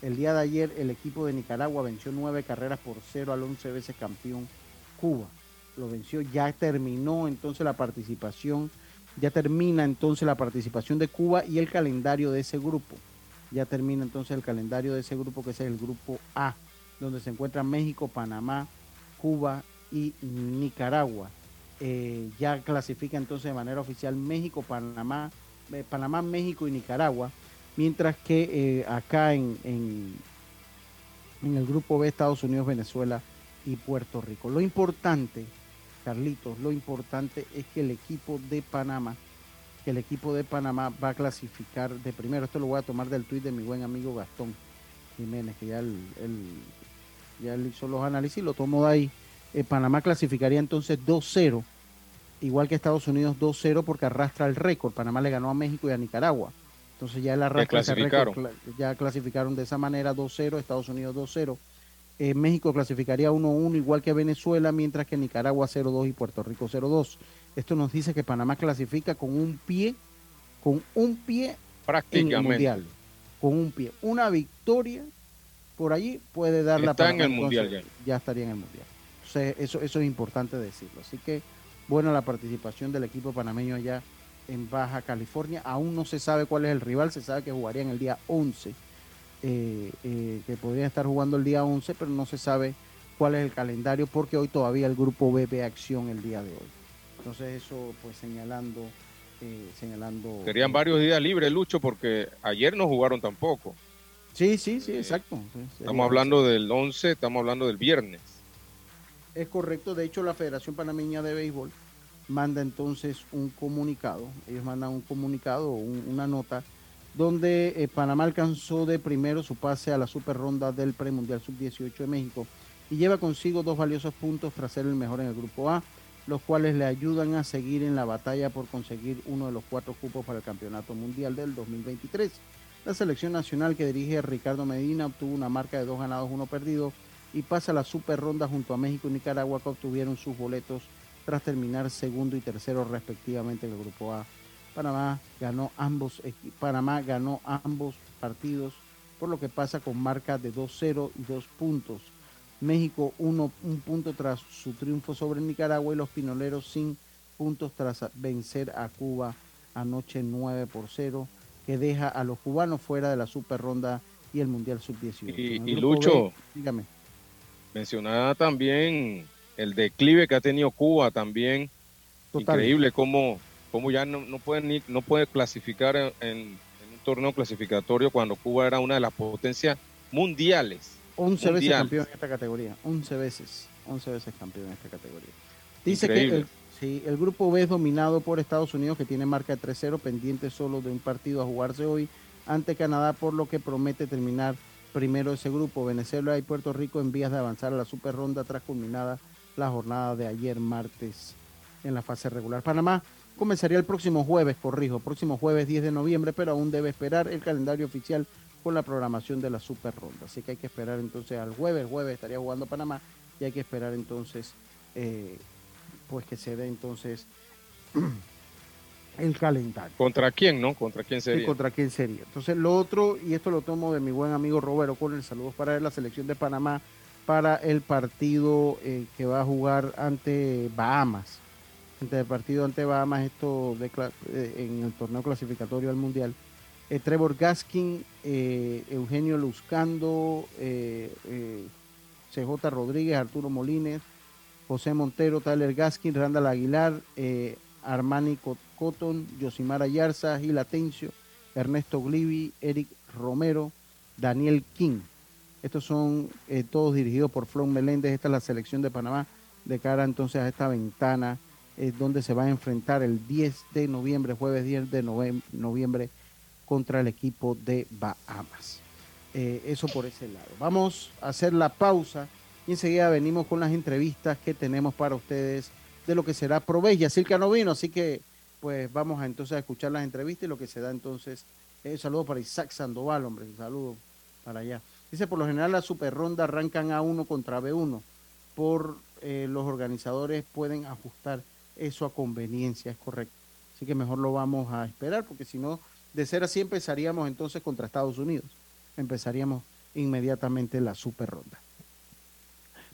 el día de ayer, el equipo de Nicaragua venció nueve carreras por cero al once veces campeón Cuba lo venció, ya terminó entonces la participación, ya termina entonces la participación de Cuba y el calendario de ese grupo. Ya termina entonces el calendario de ese grupo que es el grupo A, donde se encuentran México, Panamá, Cuba y Nicaragua. Eh, ya clasifica entonces de manera oficial México, Panamá, eh, Panamá, México y Nicaragua, mientras que eh, acá en, en, en el grupo B Estados Unidos, Venezuela y Puerto Rico. Lo importante Carlitos, lo importante es que el equipo de Panamá, que el equipo de Panamá va a clasificar de primero. Esto lo voy a tomar del tuit de mi buen amigo Gastón Jiménez, que ya él, ya hizo los análisis, lo tomó de ahí. Eh, Panamá clasificaría entonces 2-0, igual que Estados Unidos 2-0 porque arrastra el récord. Panamá le ganó a México y a Nicaragua. Entonces ya el arrastra ese récord, ya clasificaron de esa manera 2-0, Estados Unidos 2-0. Eh, México clasificaría 1-1 igual que Venezuela, mientras que Nicaragua 0-2 y Puerto Rico 0-2. Esto nos dice que Panamá clasifica con un pie, con un pie en el mundial, con un pie. Una victoria por allí puede dar la Está en el mundial ya. ya. estaría en el mundial. Entonces, eso, eso es importante decirlo. Así que, bueno, la participación del equipo panameño allá en Baja California. Aún no se sabe cuál es el rival, se sabe que jugaría en el día 11 eh, eh, que podrían estar jugando el día 11, pero no se sabe cuál es el calendario porque hoy todavía el grupo B ve acción el día de hoy. Entonces eso pues señalando... Eh, señalando Serían varios días libres, Lucho, porque ayer no jugaron tampoco. Sí, sí, sí, exacto. estamos hablando del 11, estamos hablando del viernes. Es correcto, de hecho la Federación Panameña de Béisbol manda entonces un comunicado, ellos mandan un comunicado, una nota donde eh, Panamá alcanzó de primero su pase a la super ronda del premundial sub-18 de México y lleva consigo dos valiosos puntos tras ser el mejor en el grupo A, los cuales le ayudan a seguir en la batalla por conseguir uno de los cuatro cupos para el Campeonato Mundial del 2023. La selección nacional que dirige Ricardo Medina obtuvo una marca de dos ganados, uno perdido y pasa a la super ronda junto a México y Nicaragua que obtuvieron sus boletos tras terminar segundo y tercero respectivamente en el grupo A Panamá ganó ambos, Panamá ganó ambos partidos por lo que pasa con marca de 2-0 y 2 puntos. México uno, un punto tras su triunfo sobre Nicaragua y los pinoleros sin puntos tras vencer a Cuba anoche 9 por 0, que deja a los cubanos fuera de la super ronda y el Mundial Sub-18. Y, y Lucho, dígame. mencionaba también el declive que ha tenido Cuba también. Increíble cómo, cómo ya no, no, pueden ni, no puede clasificar en, en, un torneo clasificatorio cuando Cuba era una de las potencias mundiales. 11 veces campeón en esta categoría, 11 veces, 11 veces campeón en esta categoría. Dice que el, sí, el grupo B es dominado por Estados Unidos que tiene marca de 3-0 pendiente solo de un partido a jugarse hoy ante Canadá por lo que promete terminar primero ese grupo. Venezuela y Puerto Rico en vías de avanzar a la super ronda tras culminada la jornada de ayer martes en la fase regular. Panamá comenzaría el próximo jueves, corrijo, próximo jueves 10 de noviembre, pero aún debe esperar el calendario oficial con la programación de la super ronda. Así que hay que esperar entonces al jueves, jueves estaría jugando Panamá y hay que esperar entonces eh, pues que se dé entonces el calendario. ¿Contra quién, no? ¿Contra quién sería? Sí, ¿Contra quién sería? Entonces lo otro, y esto lo tomo de mi buen amigo Roberto con el saludos para la selección de Panamá para el partido eh, que va a jugar ante Bahamas. Ante el partido ante Bahamas, esto eh, en el torneo clasificatorio al Mundial. Eh, Trevor Gaskin, eh, Eugenio Luzcando, CJ Rodríguez, Arturo Molines, José Montero, Tyler Gaskin, Randall Aguilar, Armani Cotton, Yosimar Ayarza, Gil Atencio, Ernesto Glivi, Eric Romero, Daniel King. Estos son eh, todos dirigidos por Flon Meléndez. Esta es la selección de Panamá de cara entonces a esta ventana eh, donde se va a enfrentar el 10 de noviembre, jueves 10 de noviembre, contra el equipo de Bahamas. Eh, eso por ese lado. Vamos a hacer la pausa y enseguida venimos con las entrevistas que tenemos para ustedes de lo que será Provella. Silca no vino, así que pues vamos a entonces a escuchar las entrevistas y lo que se da entonces. Un saludo para Isaac Sandoval, hombre, un saludo para allá. Dice, por lo general la super ronda arrancan A1 contra B1. Por eh, los organizadores pueden ajustar eso a conveniencia, es correcto. Así que mejor lo vamos a esperar, porque si no, de ser así empezaríamos entonces contra Estados Unidos. Empezaríamos inmediatamente la super ronda.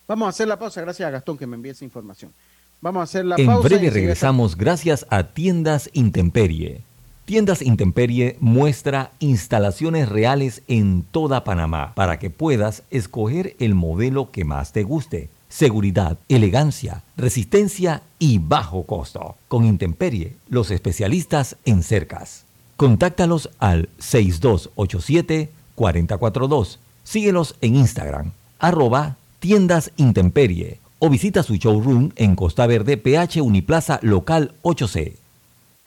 Vamos a hacer la pausa, gracias a Gastón que me envíe esa información. Vamos a hacer la pausa. En breve regresamos gracias a Tiendas Intemperie Tiendas Intemperie muestra instalaciones reales en toda Panamá para que puedas escoger el modelo que más te guste. Seguridad, elegancia, resistencia y bajo costo. Con Intemperie, los especialistas en cercas. Contáctalos al 6287-442. Síguelos en Instagram, arroba tiendas Intemperie o visita su showroom en Costa Verde, PH Uniplaza Local 8C.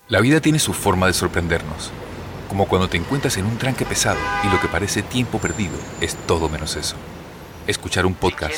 La vida tiene su forma de sorprendernos, como cuando te encuentras en un tranque pesado y lo que parece tiempo perdido es todo menos eso. Escuchar un podcast.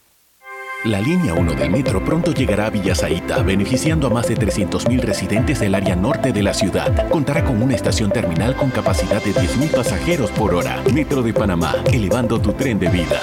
La línea 1 del metro pronto llegará a Villasaita, beneficiando a más de 300.000 residentes del área norte de la ciudad. Contará con una estación terminal con capacidad de 10.000 pasajeros por hora. Metro de Panamá, elevando tu tren de vida.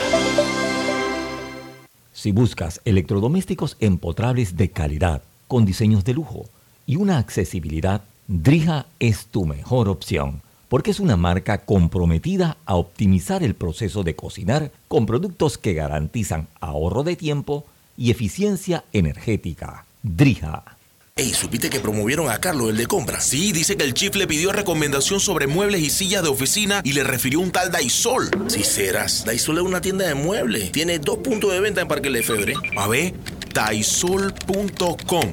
Si buscas electrodomésticos empotrables de calidad, con diseños de lujo y una accesibilidad, Drija es tu mejor opción porque es una marca comprometida a optimizar el proceso de cocinar con productos que garantizan ahorro de tiempo y eficiencia energética. Drija. Ey, ¿supiste que promovieron a Carlos, el de compra? Sí, dice que el chief le pidió recomendación sobre muebles y sillas de oficina y le refirió un tal Daisol. Si serás, Daisol es una tienda de muebles. Tiene dos puntos de venta en Parque Lefebvre. A ver, daisol.com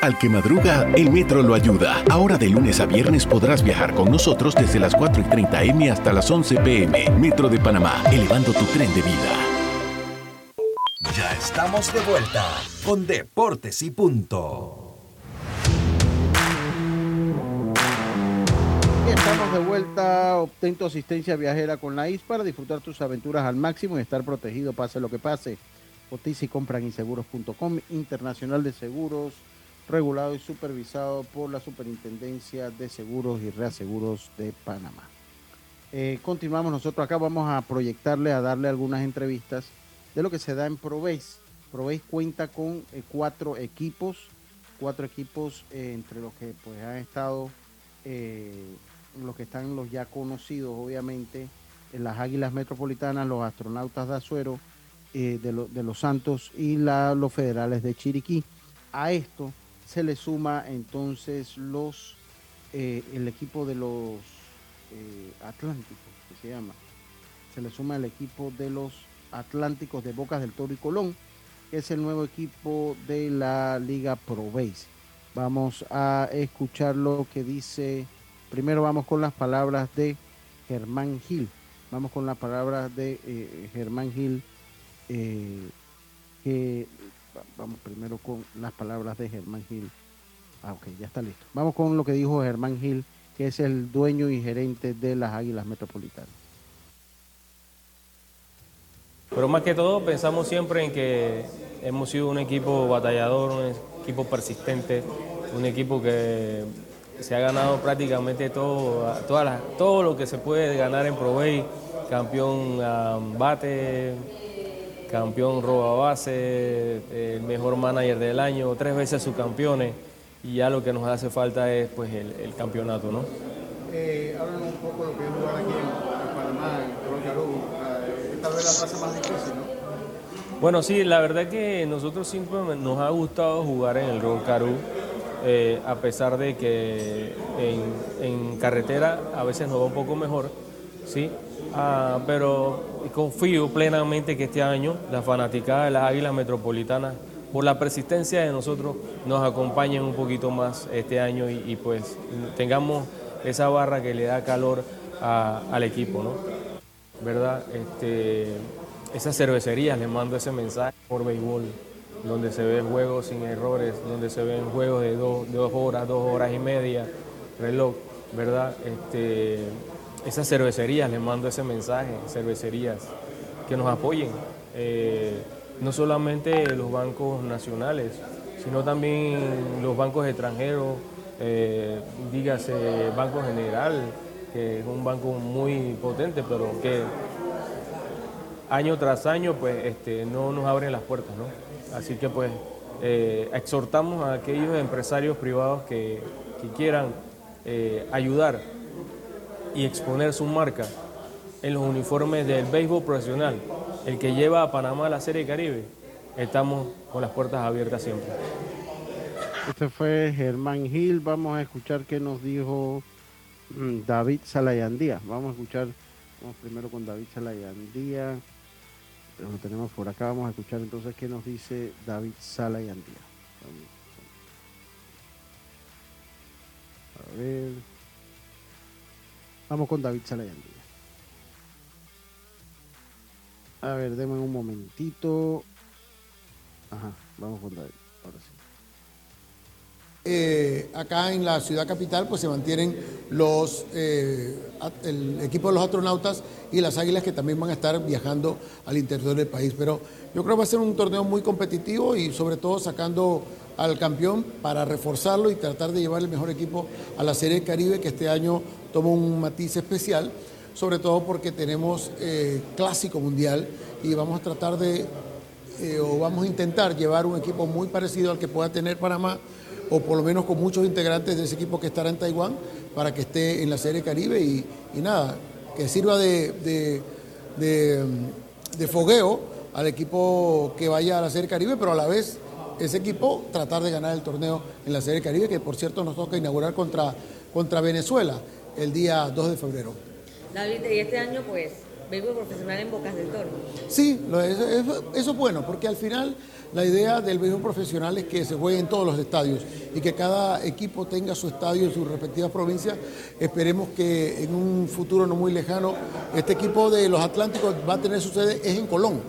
Al que madruga, el metro lo ayuda. Ahora de lunes a viernes podrás viajar con nosotros desde las 4 y 30 M hasta las 11 PM. Metro de Panamá, elevando tu tren de vida. Ya estamos de vuelta con Deportes y Punto. Estamos de vuelta, obtén tu asistencia viajera con la IS para disfrutar tus aventuras al máximo y estar protegido pase lo que pase. Otis y compran inseguros.com, internacional de seguros regulado y supervisado por la Superintendencia de Seguros y Reaseguros de Panamá. Eh, continuamos nosotros acá, vamos a proyectarle, a darle algunas entrevistas de lo que se da en Proveis. Proveis cuenta con eh, cuatro equipos, cuatro equipos eh, entre los que pues han estado, los que están los ya conocidos obviamente, las Águilas Metropolitanas, los Astronautas de Azuero, de, los Santos y los Federales de Chiriquí. A esto se le suma entonces los eh, el equipo de los eh, Atlánticos, que se llama. Se le suma el equipo de los Atlánticos de Bocas del Toro y Colón, que es el nuevo equipo de la Liga Pro Base. Vamos a escuchar lo que dice. Primero vamos con las palabras de Germán Gil. Vamos con las palabras de eh, Germán Gil, que vamos primero con las palabras de Germán Gil. Ah, ok, ya está listo. Vamos con lo que dijo Germán Gil, que es el dueño y gerente de las Águilas Metropolitanas. Pero más que todo pensamos siempre en que hemos sido un equipo batallador, un equipo persistente, un equipo que se ha ganado prácticamente todo, todas lo que se puede ganar en Provey, campeón bate, campeón roba base, el mejor manager del año, tres veces subcampeones y ya lo que nos hace falta es pues el, campeonato, ¿no? Eh, un poco de lo que es jugar aquí en, Panamá, en esta vez la pasa más difícil, ¿no? Bueno, sí, la verdad que nosotros siempre nos ha gustado jugar en el Roll Caru, eh, a pesar de que en, en carretera a veces nos va un poco mejor, ¿sí? Ah, pero confío plenamente que este año la fanaticada de las Águilas Metropolitanas, por la persistencia de nosotros, nos acompañen un poquito más este año y, pues tengamos esa barra que le da calor al equipo, ¿no? ¿Verdad? Este, esas cervecerías les mando ese mensaje por béisbol, donde se ven juegos sin errores, donde se ven juegos de dos, dos horas, dos horas y media, reloj, ¿verdad? Este, esas cervecerías, les mando ese mensaje, cervecerías, que nos apoyen. Eh, no solamente los bancos nacionales, sino también los bancos extranjeros, eh, dígase Banco General, que es un banco muy potente, pero que año tras año pues este, no nos abren las puertas. ¿no? Así que pues eh, exhortamos a aquellos empresarios privados que, quieran ayudar y exponer su marca en los uniformes del béisbol profesional, el que lleva a Panamá a la Serie Caribe, estamos con las puertas abiertas siempre. Este fue Germán Gil. Vamos a escuchar qué nos dijo mm, David Salayandía. Vamos a escuchar, vamos primero con David Salayandía. Lo tenemos por acá. Vamos a escuchar entonces qué nos dice David Salayandía. A ver. Vamos con David Salayandía. A ver, denme un momentito. Ajá, vamos con David. Ahora sí. Eh, acá en la ciudad capital pues se mantienen los eh, el equipo de los astronautas y las águilas que también van a estar viajando al interior del país. Pero yo creo que va a ser un torneo muy competitivo y sobre todo sacando al campeón para reforzarlo y tratar de llevar el mejor equipo a la Serie Caribe, que este año toma un matiz especial, sobre todo porque tenemos eh, clásico mundial y vamos a tratar de, eh, o vamos a intentar llevar un equipo muy parecido al que pueda tener Panamá, o por lo menos con muchos integrantes de ese equipo que estará en Taiwán, para que esté en la Serie Caribe y, nada, que sirva de, de fogueo al equipo que vaya a la Serie Caribe, pero a la vez ese equipo tratar de ganar el torneo en la Serie Caribe, que por cierto nos toca inaugurar contra, contra Venezuela el día 2 de febrero. David, y este año pues béisbol profesional en Bocas del Toro. Sí, eso, eso, es bueno, porque al final la idea del béisbol profesional es que se juegue en todos los estadios y que cada equipo tenga su estadio en sus respectivas provincias. Esperemos que en un futuro no muy lejano este equipo de los Atlánticos va a tener su sede, es en Colón,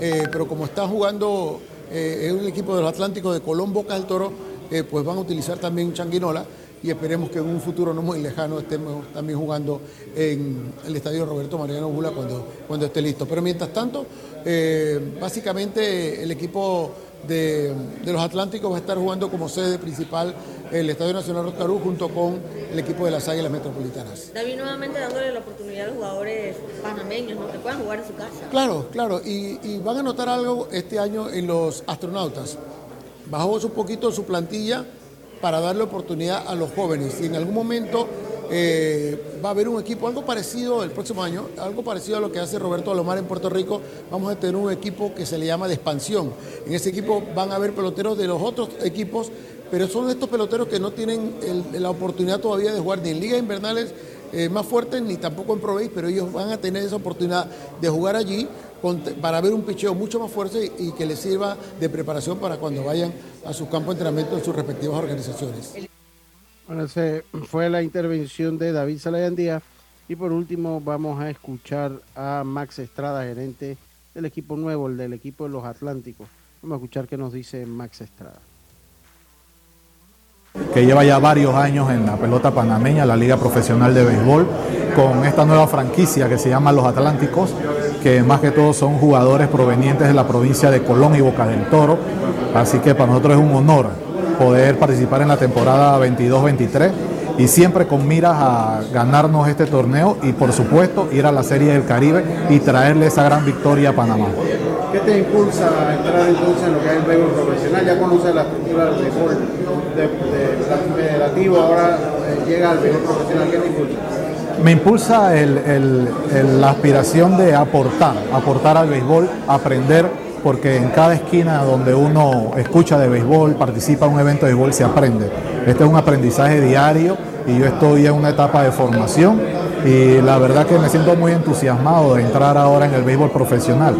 eh, pero como está jugando, eh, un equipo de los Atlánticos de Colón, Bocas del Toro, eh, pues van a utilizar también Changuinola y esperemos que en un futuro no muy lejano estemos también jugando en el estadio Roberto Mariano Bula cuando, cuando esté listo. Pero mientras tanto, eh, básicamente el equipo de, los Atlánticos va a estar jugando como sede principal el Estadio Nacional Roscarú junto con el equipo de las Águilas Metropolitanas. David, nuevamente dándole la oportunidad a los jugadores panameños ¿no? que puedan jugar en su casa. Claro, claro, y, y van a notar algo este año en los astronautas. Bajó un poquito su plantilla para darle oportunidad a los jóvenes. Y en algún momento eh, va a haber un equipo, algo parecido el próximo año, algo parecido a lo que hace Roberto Alomar en Puerto Rico, vamos a tener un equipo que se le llama de expansión. En ese equipo van a haber peloteros de los otros equipos, pero son estos peloteros que no tienen la oportunidad todavía de jugar ni en ligas invernales eh, más fuertes ni tampoco en Pro pero ellos van a tener esa oportunidad de jugar allí para ver un picheo mucho más fuerte y, que les sirva de preparación para cuando vayan a su campo de entrenamiento en sus respectivas organizaciones. Bueno, esa fue la intervención de David Salayandía. Y por último vamos a escuchar a Max Estrada, gerente del equipo nuevo, el del equipo de los Atlánticos. Vamos a escuchar qué nos dice Max Estrada que lleva ya varios años en la pelota panameña, la Liga Profesional de Béisbol, con esta nueva franquicia que se llama Los Atlánticos, que más que todo son jugadores provenientes de la provincia de Colón y Boca del Toro. Así que para nosotros es un honor poder participar en la temporada 22-23 y siempre con miras a ganarnos este torneo y por supuesto ir a la Serie del Caribe y traerle esa gran victoria a Panamá. ¿Qué te impulsa a entrar entonces en lo que es el béisbol profesional? Ya conoces la estructura del béisbol de, federativo, ahora eh, llega al béisbol profesional. ¿Qué te impulsa? Me impulsa la aspiración de aportar, aportar al béisbol, aprender, porque en cada esquina donde uno escucha de béisbol, participa en un evento de béisbol, se aprende. Este es un aprendizaje diario y yo estoy en una etapa de formación y la verdad que me siento muy entusiasmado de entrar ahora en el béisbol profesional.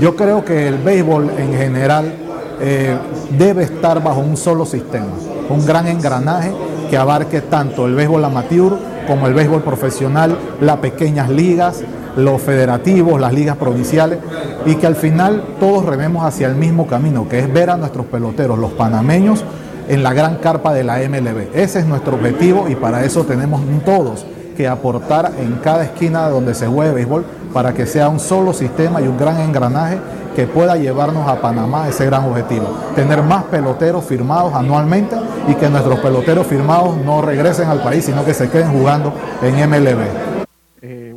Yo creo que el béisbol en general eh, debe estar bajo un solo sistema, un gran engranaje que abarque tanto el béisbol amateur como el béisbol profesional, las pequeñas ligas, los federativos, las ligas provinciales, y que al final todos rememos hacia el mismo camino, que es ver a nuestros peloteros, los panameños, en la gran carpa de la MLB. Ese es nuestro objetivo y para eso tenemos todos que aportar en cada esquina donde se juegue béisbol para que sea un solo sistema y un gran engranaje que pueda llevarnos a Panamá ese gran objetivo. Tener más peloteros firmados anualmente y que nuestros peloteros firmados no regresen al país, sino que se queden jugando en MLB.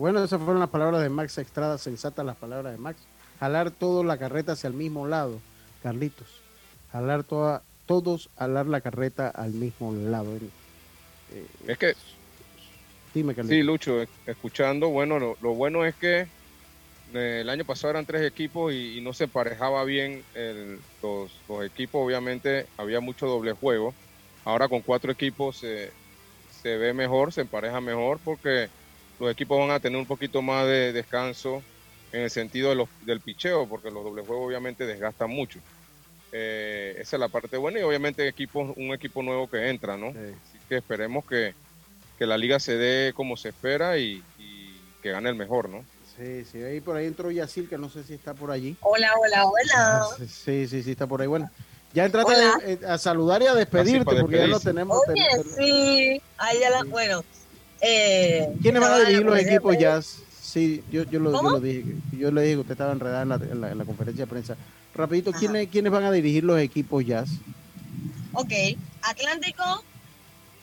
Bueno, esas fueron las palabras de Max Estrada, sensatas las palabras de Max. Jalar toda la carreta hacia el mismo lado, Carlitos. Jalar toda, todos jalar la carreta al mismo lado. Eh, es que Sí, Lucho, escuchando, bueno, lo, bueno es que eh, el año pasado eran tres equipos y, no se parejaba bien los, equipos, obviamente había mucho doble juego. Ahora con cuatro equipos se, ve mejor, se empareja mejor porque los equipos van a tener un poquito más de descanso en el sentido de los, del picheo, porque los doble juegos obviamente desgastan mucho. Eh, esa es la parte buena y obviamente equipos, un equipo nuevo que entra, ¿no? Así que esperemos que, que la liga se dé como se espera y, que gane el mejor, ¿no? Sí, sí, ahí por ahí entró Yacil, que no sé si está por allí. Hola, hola, hola. Sí, sí, sí, está por ahí. Bueno, ya entraste eh, a, saludar y a despedirte, porque ya lo tenemos. Oye, sí, ahí ya la, bueno. Eh, ¿Quiénes van a dirigir los equipos Jazz? Sí, yo, yo, lo, yo, lo, dije, yo le dije que usted estaba enredada en la, en la, conferencia de prensa. Rapidito, ¿quiénes, ¿quiénes van a dirigir los equipos Jazz? Ok, Atlántico,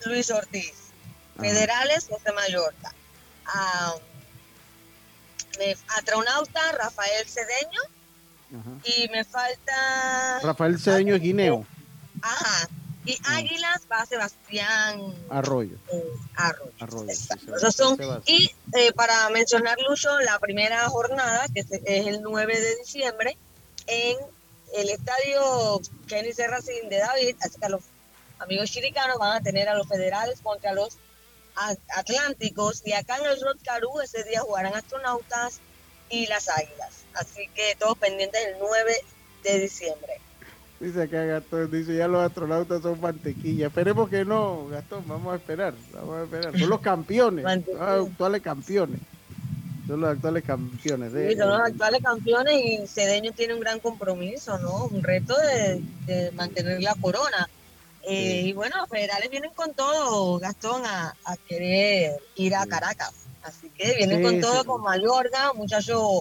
Luis Ortiz. Federales, José Mallorca. A, Atronauta, Rafael Cedeño. Y me falta. Rafael Cedeño es Guineo. Ajá. Y Águilas va Sebastián Arroyo. Eh, Arroyo. son. Y eh, para mencionar, Lucho, la primera jornada, que es el 9 de diciembre, en el estadio Kenny Serracín de David, así que los amigos chiricanos van a tener a los federales contra los Atlánticos y acá en el Rod Caru ese día jugarán astronautas y las Águilas. Así que todos pendientes el 9 de diciembre. Dice acá Gastón, dice ya los astronautas son mantequilla. Esperemos que no, Gastón, vamos a esperar, vamos a esperar. Son los campeones, los actuales campeones. Son los actuales campeones. Sí, son los actuales campeones y Cedeño tiene un gran compromiso, ¿no? Un reto de, mantener la corona. Eh, y bueno, los federales vienen con todo, Gastón, a, querer ir a Caracas. Así que vienen con todo, con Mayorga, un muchacho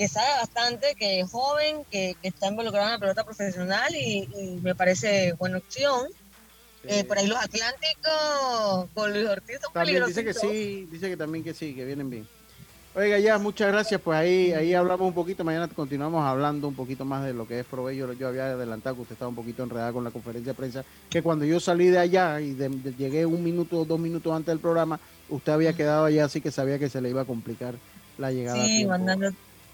que sabe bastante, que es joven, que, está involucrado en la pelota profesional y, me parece buena opción. Eh, por ahí los Atlánticos con Luis Ortiz También dice que sí, dice que también que sí, que vienen bien. Oiga, ya, muchas gracias. Pues ahí, ahí hablamos un poquito. Mañana continuamos hablando un poquito más de lo que es Provecho. Yo había adelantado que usted estaba un poquito enredada con la conferencia de prensa. Que cuando yo salí de allá y llegué un minuto o dos minutos antes del programa, usted había quedado allá, así que sabía que se le iba a complicar la llegada. Sí, mandando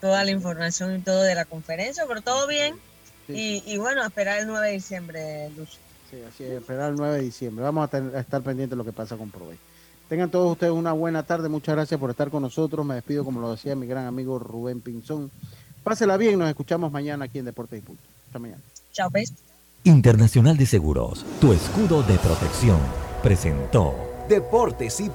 toda la información y todo de la conferencia, pero todo bien. Y, bueno, esperar el 9 de diciembre, Lucho. Sí, así es, esperar el 9 de diciembre. Vamos a, estar pendientes de lo que pasa con Provey. Tengan todos ustedes una buena tarde. Muchas gracias por estar con nosotros. Me despido, como lo decía mi gran amigo Rubén Pinzón. Pásela bien. Nos escuchamos mañana aquí en Deportes y Punto. Hasta mañana. Chao, pues. Internacional de Seguros, tu escudo de protección, presentó Deportes y